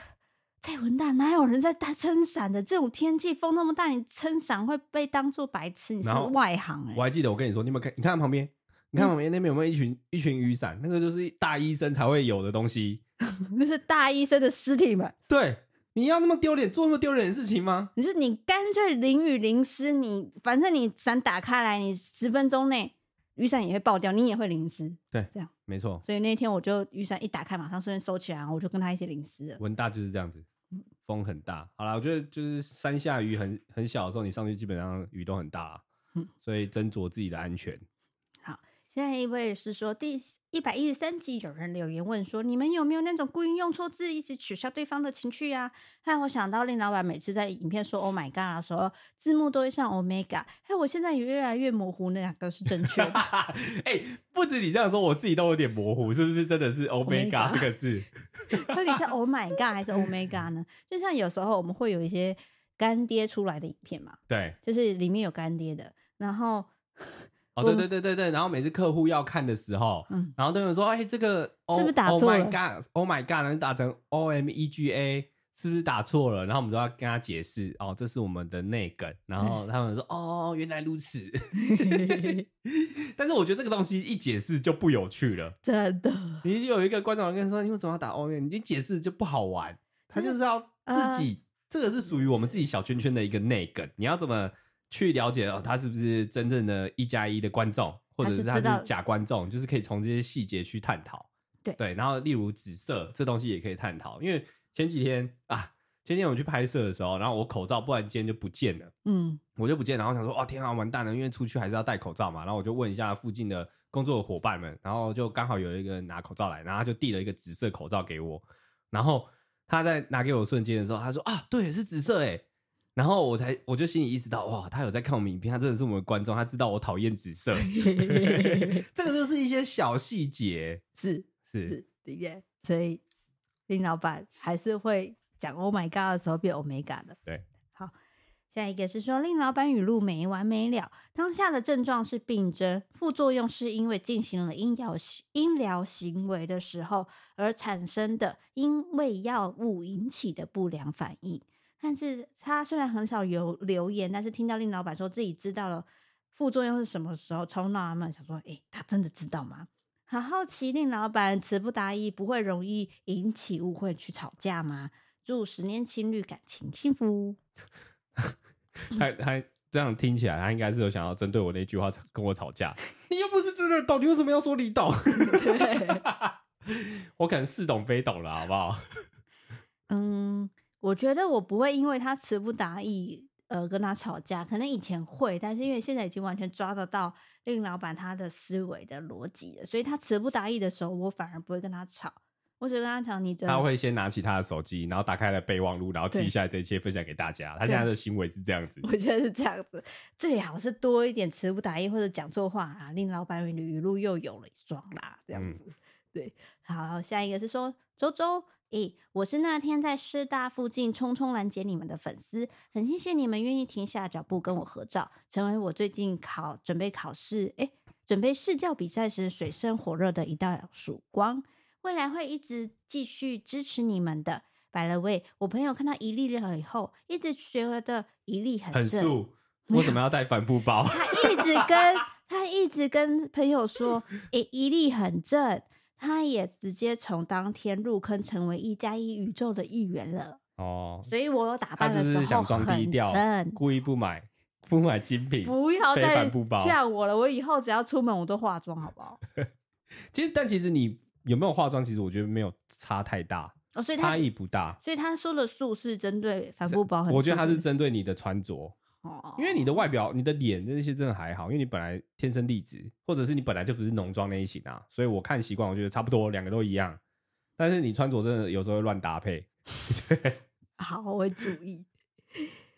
S2: 在文大哪有人在撑伞的？这种天气风那么大，你撑伞会被当做白痴。你是外行哎、欸！
S1: 我还记得我跟你说，你有没有看？你看旁边，你看旁边那边有没有一群一群雨伞？那个就是大医生才会有的东西。<laughs>
S2: 那是大医生的尸体们。
S1: 对，你要那么丢脸，做那么丢脸的事情吗？
S2: 你是你干脆淋雨淋湿，你反正你伞打开来，你十分钟内雨伞也会爆掉，你也会淋湿。
S1: 对，
S2: 这样
S1: 没错。
S2: 所以那天我就雨伞一打开，马上顺便收起来，然后我就跟他一起淋湿了。
S1: 文大就是这样子。风很大，好啦，我觉得就是山下雨很很小的时候，你上去基本上雨都很大，嗯，所以斟酌自己的安全。
S2: 好，现在一位是说第一百一十三集有人留言问说，你们有没有那种故意用错字，一直取消对方的情绪啊？害我想到令老板每次在影片说 “Oh my god” 的时候，字幕都会像 “Omega”。害我现在也越来越模糊，那两个是正确的。<laughs>
S1: 哎、欸，不止你这样说，我自己都有点模糊，是不是真的是 “Omega” <laughs> 这个字？
S2: 到底是 “Oh my god” 还是 “Omega” 呢？就像有时候我们会有一些干爹出来的影片嘛，
S1: 对，
S2: 就是里面有干爹的，然后。
S1: 哦，对对对对对，然后每次客户要看的时候，嗯，然后都有人说，哎，这个
S2: 是不是打错了？Oh
S1: my god，Oh my god，能打成 O M E G A，是不是打错了？然后我们都要跟他解释，哦，这是我们的内梗。然后他们说，嗯、哦，原来如此。<laughs> 但是我觉得这个东西一解释就不有趣了，
S2: 真的。
S1: 你有一个观众跟你说，你为什么要打 O M？你解释就不好玩。他就是要自己，呃、这个是属于我们自己小圈圈的一个内梗。你要怎么？去了解哦，他是不是真正的一加一的观众，或者是他是假观众，就是可以从这些细节去探讨。
S2: 对。
S1: 对，然后例如紫色这东西也可以探讨，因为前几天啊，前几天我去拍摄的时候，然后我口罩突然间就不见了，嗯，我就不见，然后想说，哦天啊，完蛋了，因为出去还是要戴口罩嘛，然后我就问一下附近的工作的伙伴们，然后就刚好有一个人拿口罩来，然后他就递了一个紫色口罩给我，然后他在拿给我瞬间的时候，他说啊，对，是紫色诶。然后我才，我就心里意识到，哇，他有在看我们影片，他真的是我们的观众，他知道我讨厌紫色，<laughs> 这个就是一些小细节，
S2: 是
S1: 是。是，
S2: 对，所以林老板还是会讲 “Oh my God” 的时候变 “Omega” 的，
S1: 对。
S2: 好，下一个是说令老板语录没完没了，当下的症状是病症，副作用是因为进行了医疗医疗行为的时候而产生的，因为药物引起的不良反应。但是他虽然很少有留言，但是听到令老板说自己知道了副作用是什么时候，超纳闷，想说：诶，他真的知道吗？很好奇令老板词不达意，不会容易引起误会去吵架吗？祝十年情侣感情幸福。<laughs>
S1: 他他这样听起来，他应该是有想要针对我那句话跟我吵架。<laughs> 你又不是真的懂，你为什么要说你懂？对，<laughs> 我可能似懂非懂了，好不好？
S2: 嗯。我觉得我不会因为他词不达意而跟他吵架，可能以前会，但是因为现在已经完全抓得到令老板他的思维的逻辑了，所以他词不达意的时候，我反而不会跟他吵，我只跟他讲你的。
S1: 他会先拿起他的手机，然后打开了备忘录，然后记下来这一切分享给大家。他现在的行为是这样子，
S2: 我觉得是这样子，最好是多一点词不达意或者讲错话啊，令老板语录又有了一双啦，这样子。嗯、对，好，下一个是说周周。诶，我是那天在师大附近匆匆拦截你们的粉丝，很谢谢你们愿意停下脚步跟我合照，成为我最近考准备考试，诶，准备试教比赛时水深火热的一道曙光。未来会一直继续支持你们的。By the way，我朋友看到一粒了以后，一直觉得一粒很正，
S1: 很素，<laughs> 为什么要带帆布包？
S2: 他一直跟他一直跟朋友说，诶，一粒很正。他也直接从当天入坑，成为一加一宇宙的一员了。哦，所以我有打扮的时候很
S1: 想装低调，故意不买不买精品，
S2: 不要再吓我了。我以后只要出门，我都化妆，好不好？<laughs>
S1: 其实，但其实你有没有化妆，其实我觉得没有差太大，哦，所以差异不大。
S2: 所以他说的素是针对帆布包，
S1: 我觉得他是针对你的穿着。因为你的外表、你的脸那些真的还好，因为你本来天生丽质，或者是你本来就不是浓妆那一型啊，所以我看习惯，我觉得差不多两个都一样。但是你穿着真的有时候会乱搭配。对，<laughs>
S2: 好，我会注意。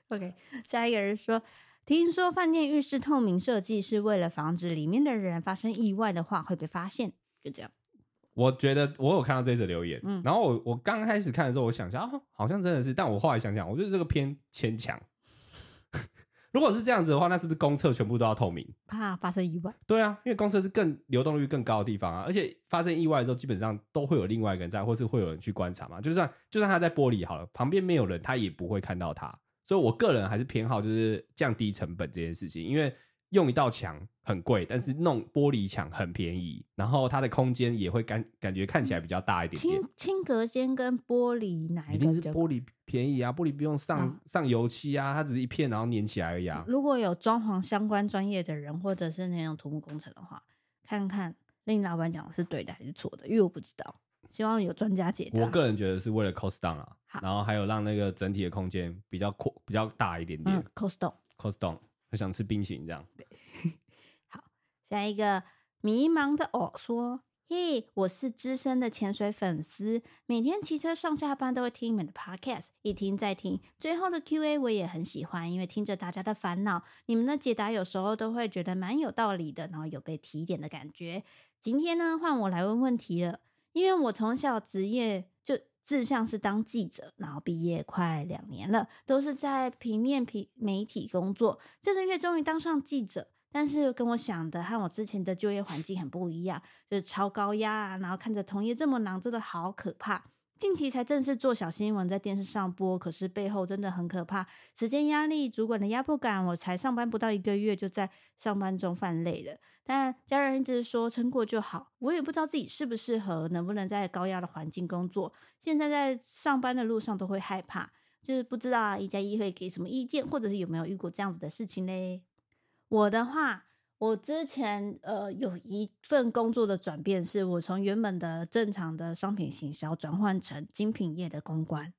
S2: OK，下一个人说，听说饭店浴室透明设计是为了防止里面的人发生意外的话会被发现，就这样。
S1: 我觉得我有看到这则留言，嗯，然后我我刚开始看的时候，我想一下啊，好像真的是，但我后来想想，我觉得这个偏牵强。如果是这样子的话，那是不是公厕全部都要透明？
S2: 怕发生意外？
S1: 对啊，因为公厕是更流动率更高的地方啊，而且发生意外的时候，基本上都会有另外一个人在，或是会有人去观察嘛。就算就算他在玻璃好了，旁边没有人，他也不会看到他。所以我个人还是偏好就是降低成本这件事情，因为。用一道墙很贵，但是弄玻璃墙很便宜，然后它的空间也会感感觉看起来比较大一点点。
S2: 轻隔间跟玻璃哪一个？
S1: 一定是玻璃便宜啊！玻璃不用上、啊、上油漆啊，它只是一片，然后粘起来而已啊。
S2: 如果有装潢相关专业的人，或者是那种土木工程的话，看看令老板讲的是对的还是错的，因为我不知道，希望有专家解答。
S1: 我个人觉得是为了 cost down 啊，然后还有让那个整体的空间比较阔、比较大一点点。
S2: 嗯，cost down，cost
S1: down，很想吃冰淇淋这样。<laughs>
S2: 好，下一个迷茫的我说。嘿，我是资深的潜水粉丝，每天骑车上下班都会听你们的 podcast，一听再听。最后的 Q&A 我也很喜欢，因为听着大家的烦恼，你们的解答有时候都会觉得蛮有道理的，然后有被提点的感觉。今天呢，换我来问问题了，因为我从小职业志向是当记者，然后毕业快两年了，都是在平面皮媒体工作，这个月终于当上记者。但是跟我想的和我之前的就业环境很不一样，就是超高压啊，然后看着同业这么忙，真的好可怕。近期才正式做小新闻，在电视上播，可是背后真的很可怕，时间压力、主管的压迫感。我才上班不到一个月，就在上班中犯累了。但家人一直说撑过就好，我也不知道自己适不适合，能不能在高压的环境工作。现在在上班的路上都会害怕，就是不知道啊一加一会给什么意见，或者是有没有遇过这样子的事情嘞？我的话，我之前呃有一份工作的转变，是我从原本的正常的商品行销转换成精品业的公关。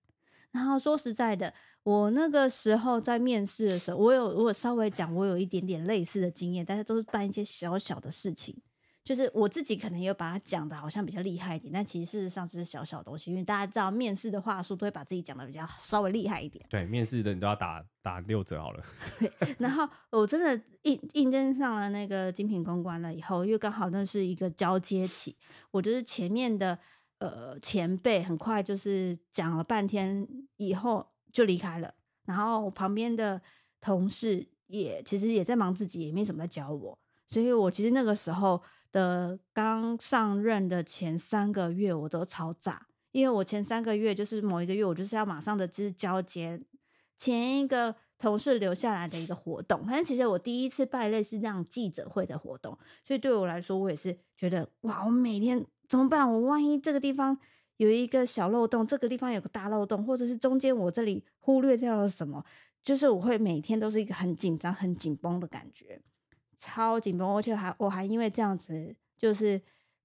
S2: 然后说实在的，我那个时候在面试的时候，我有我有稍微讲，我有一点点类似的经验，但是都是办一些小小的事情。就是我自己可能有把它讲的好像比较厉害一点，但其实事实上就是小小东西。因为大家知道面试的话术都会把自己讲的比较稍微厉害一点。
S1: 对，面试的你都要打打六折好了。<laughs>
S2: 对，然后我真的应应征上了那个精品公关了以后，因为刚好那是一个交接期，我就是前面的呃前辈很快就是讲了半天以后就离开了，然后我旁边的同事也其实也在忙自己，也没什么在教我，所以我其实那个时候。的刚上任的前三个月，我都超炸，因为我前三个月就是某一个月，我就是要马上的就是交接前一个同事留下来的一个活动，反正其实我第一次办类似那样记者会的活动，所以对我来说，我也是觉得哇，我每天怎么办？我万一这个地方有一个小漏洞，这个地方有个大漏洞，或者是中间我这里忽略掉了什么，就是我会每天都是一个很紧张、很紧绷的感觉。超紧绷，而且还我还因为这样子，就是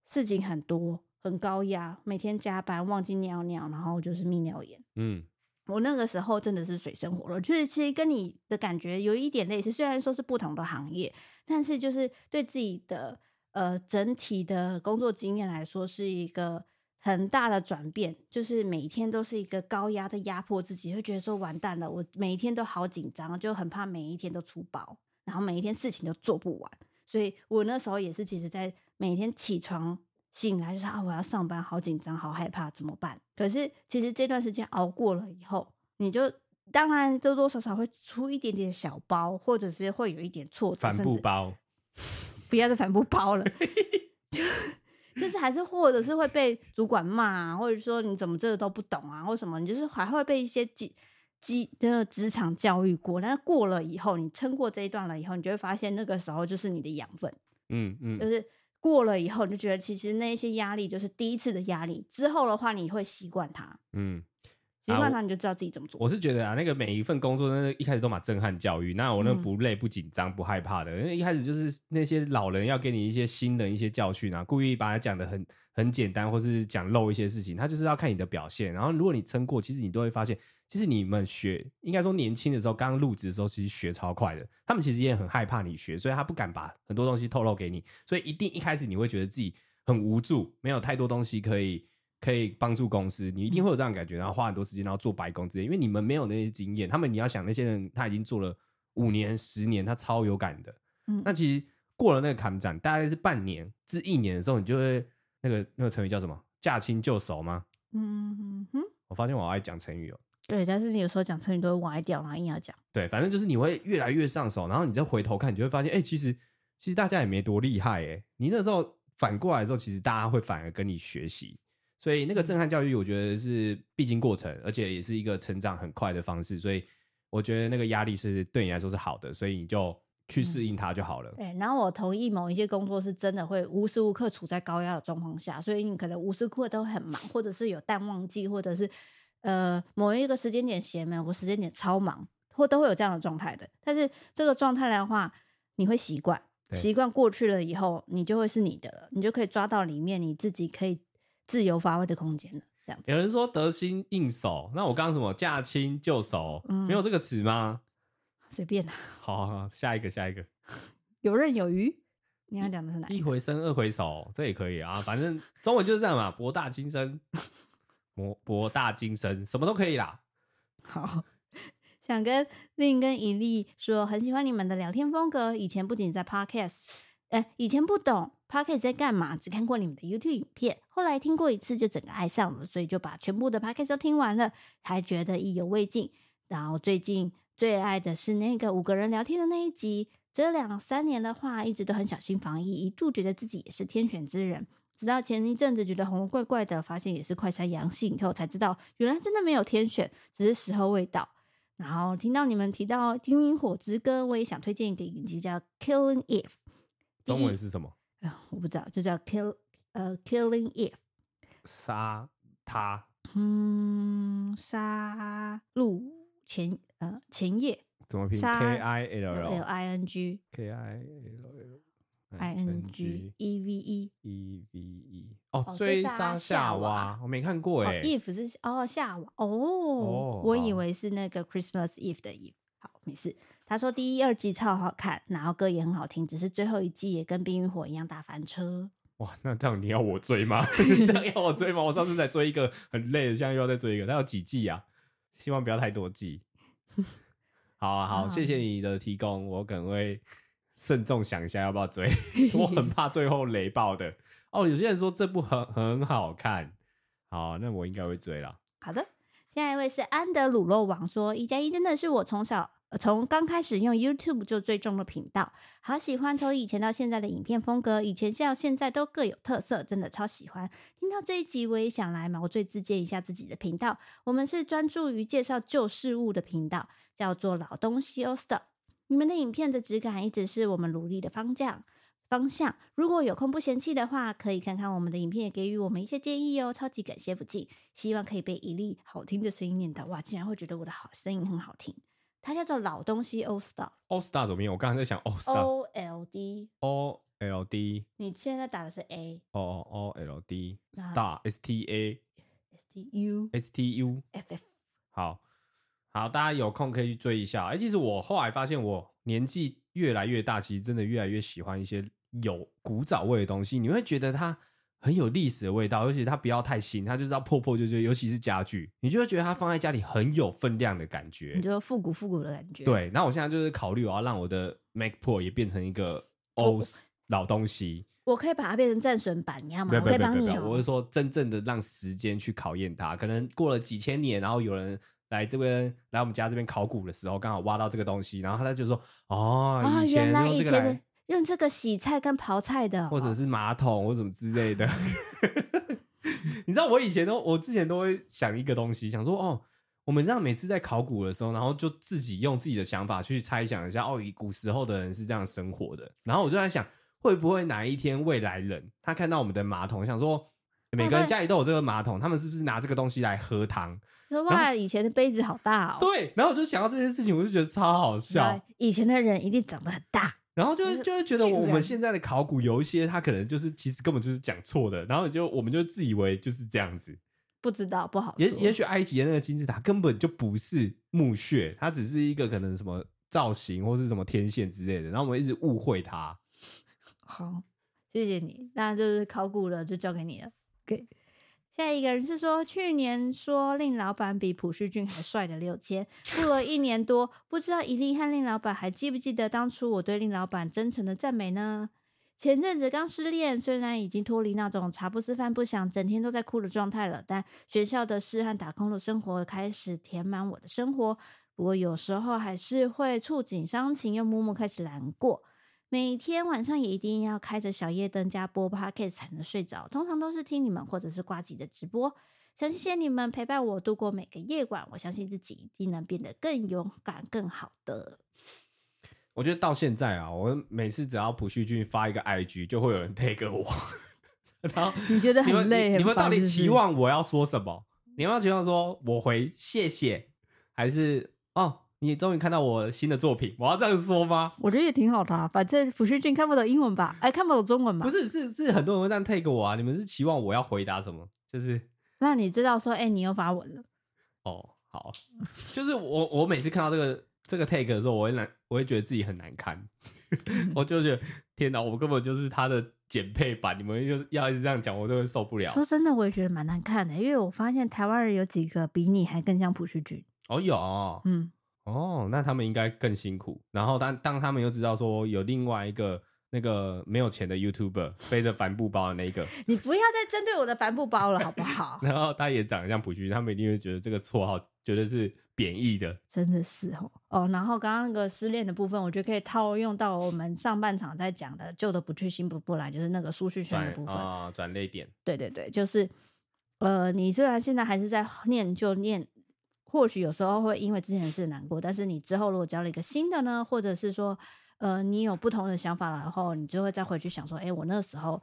S2: 事情很多，很高压，每天加班，忘记尿尿，然后就是泌尿炎。
S1: 嗯，
S2: 我那个时候真的是水深火热，就是其实跟你的感觉有一点类似，虽然说是不同的行业，但是就是对自己的呃整体的工作经验来说，是一个很大的转变，就是每天都是一个高压在压迫自己，会觉得说完蛋了，我每一天都好紧张，就很怕每一天都出包。然后每一天事情都做不完，所以我那时候也是，其实，在每天起床醒来就是啊，我要上班，好紧张，好害怕，怎么办？可是其实这段时间熬过了以后，你就当然多多少少会出一点点小包，或者是会有一点挫折，
S1: 帆布包，
S2: 不要再反布包了，<laughs> 就就是还是或者是会被主管骂啊，或者说你怎么这个都不懂啊，或什么，你就是还会被一些职的职场教育过，但是过了以后，你撑过这一段了以后，你就会发现那个时候就是你的养分。
S1: 嗯嗯，
S2: 就是过了以后，你就觉得其实那一些压力就是第一次的压力，之后的话你会习惯它。
S1: 嗯，
S2: 习惯它你就知道自己怎么做。
S1: 我是觉得啊，那个每一份工作，那一开始都蛮震撼教育，那我那不累不紧张不害怕的，因为一开始就是那些老人要给你一些新的一些教训啊，故意把它讲的很很简单，或是讲漏一些事情，他就是要看你的表现。然后如果你撑过，其实你都会发现。其实你们学，应该说年轻的时候，刚入职的时候，其实学超快的。他们其实也很害怕你学，所以他不敢把很多东西透露给你。所以一定一开始你会觉得自己很无助，没有太多东西可以可以帮助公司，你一定会有这样的感觉，然后花很多时间，然后做白工之类。因为你们没有那些经验，他们你要想那些人他已经做了五年、十年，他超有感的。嗯，那其实过了那个坎展，大概是半年至一年的时候，你就会那个那个成语叫什么？驾轻就熟吗？嗯哼哼。我发现我好爱讲成语哦。
S2: 对，但是你有时候讲成语都会歪掉，然后硬要讲。
S1: 对，反正就是你会越来越上手，然后你再回头看，你就会发现，哎、欸，其实其实大家也没多厉害，哎，你那时候反过来的时候，其实大家会反而跟你学习，所以那个震撼教育，我觉得是必经过程，而且也是一个成长很快的方式，所以我觉得那个压力是对你来说是好的，所以你就去适应它就好了。
S2: 嗯、对，然后我同意某一些工作是真的会无时无刻处在高压的状况下，所以你可能无时无刻都很忙，或者是有淡旺季，或者是。呃，某一个时间点闲，某个时间点超忙，或都会有这样的状态的。但是这个状态的话，你会习惯，习惯过去了以后，你就会是你的了，你就可以抓到里面你自己可以自由发挥的空间了。这样子。
S1: 有人说得心应手，那我刚刚什么驾轻就熟，嗯，没有这个词吗？
S2: 随便啦。
S1: 好，好，好，下一个，下一个。
S2: 游刃有余。你要讲的是哪
S1: 一？一回生，二回熟，这也可以啊。反正中文就是这样嘛，博大精深，博博大精深，什么都可以啦。
S2: 好，想跟另跟一粒说，很喜欢你们的聊天风格。以前不仅在 Podcast，哎、以前不懂 Podcast 在干嘛，只看过你们的 YouTube 影片，后来听过一次就整个爱上了，所以就把全部的 Podcast 都听完了，还觉得意犹未尽。然后最近最爱的是那个五个人聊天的那一集。这两三年的话，一直都很小心防疫，一度觉得自己也是天选之人。直到前一阵子觉得喉咙怪怪的，发现也是快筛阳性以后，才知道原来真的没有天选，只是时候未到。然后听到你们提到《冰与火之歌》，我也想推荐一个影集叫《Killing Eve》，
S1: 中文是什么？
S2: 啊，我不知道，就叫 Kill 呃《Killing Eve》，
S1: 杀他。
S2: 嗯，杀戮前呃前夜。
S1: 怎么拼？K I L L
S2: I N G
S1: K I L L
S2: I N G E V E
S1: E V E 哦，追杀夏娃，我没看过哎。
S2: Eve 是哦夏娃哦，我以为是那个 Christmas Eve 的 Eve。好，没事。他说第一、二季超好看，然后歌也很好听，只是最后一季也跟《冰与火》一样大翻车。
S1: 哇，那这样你要我追吗？<laughs> 这样要我追吗？我上次在追一个很累的，现在又要再追一个，那有几季啊？希望不要太多季。<laughs> 好啊，好，谢谢你的提供，我可能会慎重想一下要不要追，<laughs> 我很怕最后雷爆的。哦，有些人说这部很很好看，好，那我应该会追了。
S2: 好的，下一位是安德鲁洛王说，一加一真的是我从小从刚开始用 YouTube 就追踪的频道，好喜欢从以前到现在的影片风格，以前到现在都各有特色，真的超喜欢。听到这一集，我也想来毛遂自荐一下自己的频道，我们是专注于介绍旧事物的频道。叫做老东西 Old Stuff，你们的影片的质感一直是我们努力的方向。方向，如果有空不嫌弃的话，可以看看我们的影片，也给予我们一些建议哦。超级感谢不尽，希望可以被一粒好听的声音念到。哇，竟然会觉得我的好声音很好听。它叫做老东西 Old Star。
S1: Old Stuff 怎么念？我刚才在想 Old
S2: Star。O L D
S1: O L D。
S2: 你现在打的是 A，
S1: 哦哦 O L D Star S T A
S2: S T U
S1: S T U
S2: F F。
S1: 好。好，大家有空可以去追一下。哎、欸，其实我后来发现，我年纪越来越大，其实真的越来越喜欢一些有古早味的东西。你会觉得它很有历史的味道，而且它不要太新，它就是要破破旧旧，尤其是家具，你就会觉得它放在家里很有分量的感觉。
S2: 你觉得复古复古的感觉？
S1: 对。那我现在就是考虑，我要让我的 Mac Pro 也变成一个 old 老东西。
S2: 我可以把它变成战损版，你要吗？我可以帮你。
S1: 我是说，真正的让时间去考验它，可能过了几千年，然后有人。来这边来我们家这边考古的时候，刚好挖到这个东西，然后他就说：“哦，原来以前的
S2: 用这个洗菜跟刨菜的，
S1: 或者是马桶或什么之类的。<laughs> ”你知道我以前都，我之前都会想一个东西，想说：“哦，我们这样每次在考古的时候，然后就自己用自己的想法去猜想一下，哦，以古时候的人是这样生活的。”然后我就在想，会不会哪一天未来人他看到我们的马桶，想说每个人家里都有这个马桶，他们是不是拿这个东西来喝汤？
S2: 说哇，以前的杯子好大哦。
S1: 对，然后我就想到这件事情，我就觉得超好笑。
S2: 以前的人一定长得很大，
S1: 然后就就会觉得我们现在的考古有一些，他可能就是其实根本就是讲错的，然后就我们就自以为就是这样子。
S2: 不知道，不好。
S1: 也也许埃及的那个金字塔根本就不是墓穴，它只是一个可能什么造型或是什么天线之类的，然后我们一直误会它。
S2: 好，谢谢你，那就是考古了，就交给你了。给。下一个人是说，去年说令老板比朴叙俊还帅的六千，过了一年多，不知道一粒和令老板还记不记得当初我对令老板真诚的赞美呢？前阵子刚失恋，虽然已经脱离那种茶不思饭不想、整天都在哭的状态了，但学校的事和打工的生活开始填满我的生活。不过有时候还是会触景伤情，又默默开始难过。每天晚上也一定要开着小夜灯加播 Podcast 才能睡着，通常都是听你们或者是呱吉的直播。想谢谢你们陪伴我度过每个夜晚，我相信自己一定能变得更勇敢、更好的。
S1: 我觉得到现在啊，我每次只要朴旭俊发一个 IG，就会有人 tag 我。<laughs> 然后 <laughs>
S2: 你觉得很累？
S1: 你们，你们到底期望我要说什么？你们要期望说我回谢谢，还是哦？你终于看到我新的作品，我要这样说吗？
S2: 我觉得也挺好的，啊，反正朴叙俊看不懂英文吧？哎，看不懂中文吧？
S1: 不是，是是很多人会这样 take 我啊！你们是期望我要回答什么？就是
S2: 那你知道说，哎，你又发文了？
S1: 哦，好，就是我我每次看到这个这个 take 的时候，我会难，我会觉得自己很难堪，<laughs> 我就觉得天哪，我根本就是他的简配版，你们就要一直这样讲，我都会受不了。
S2: 说真的，我也觉得蛮难看的，因为我发现台湾人有几个比你还更像朴叙俊。
S1: 哦，有，嗯，哦，那他们应该更辛苦。然后当当他们又知道说有另外一个。那个没有钱的 YouTuber 背着帆布包的那个，<laughs>
S2: 你不要再针对我的帆布包了，好不好？<laughs>
S1: 然后他也长得像朴叙俊，他们一定会觉得这个绰号绝对是贬义的，
S2: 真的是哦哦。然后刚刚那个失恋的部分，我觉得可以套用到我们上半场在讲的“旧的不去，新不不来”，就是那个苏旭轩的部分
S1: 啊，转泪点。
S2: 对对对，就是呃，你虽然现在还是在念旧念，或许有时候会因为之前的事难过，但是你之后如果交了一个新的呢，或者是说。呃，你有不同的想法了，然后你就会再回去想说，哎，我那个时候，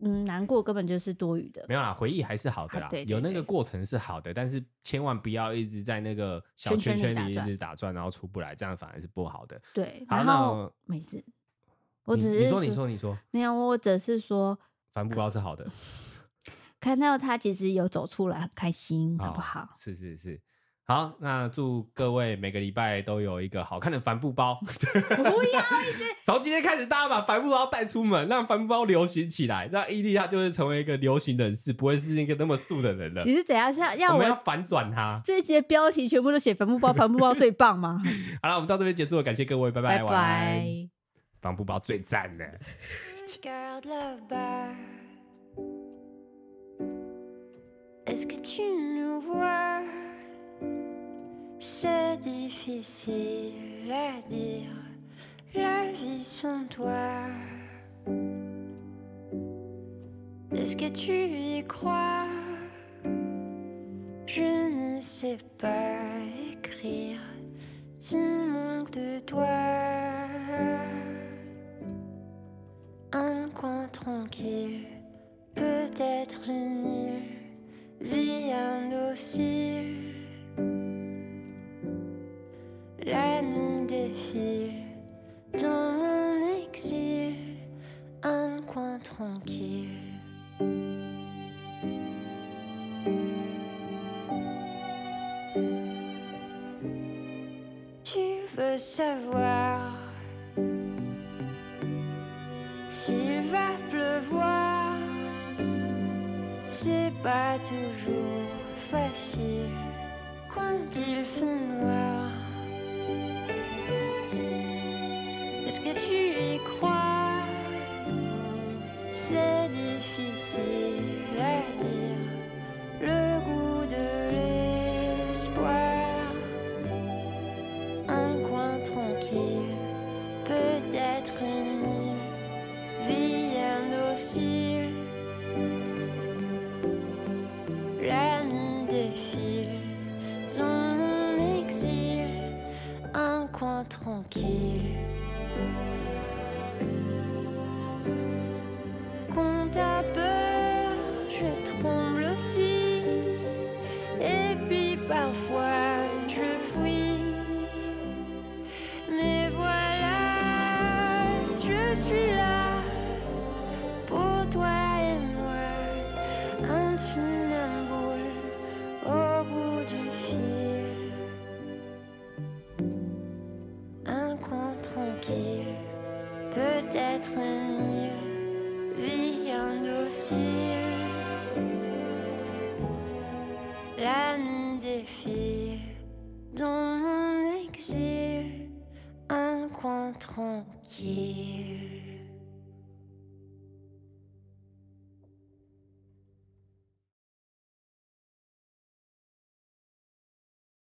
S2: 嗯，难过根本就是多余的。
S1: 没有啦，回忆还是好的啦，有那个过程是好的，但是千万不要一直在那个小圈圈里一直打转，然后出不来，这样反而是不好的。
S2: 对，
S1: 好，
S2: 然后没事，我只是
S1: 你说，你说，你说，
S2: 没有，我只是说，
S1: 帆布包是好的，<laughs>
S2: 看到他其实有走出来，很开心，好不好？哦、
S1: 是是是。好，那祝各位每个礼拜都有一个好看的帆布包。<laughs>
S2: 不要一直 <laughs>
S1: 从今天开始，大家把帆布包带出门，让帆布包流行起来，让伊利他就是成为一个流行人士，不会是那个那么素的人了。
S2: 你是怎样要要我，
S1: 我们要反转他？
S2: 这一节标题全部都写帆布包，帆布包最棒吗？<laughs>
S1: 好了，我们到这边结束了，感谢各位，拜拜，
S2: 拜拜。
S1: 帆布包最赞的。
S3: Est-ce que tu nous vois? C'est difficile à dire, la vie sans toi. Est-ce que tu y crois? Je ne sais pas écrire.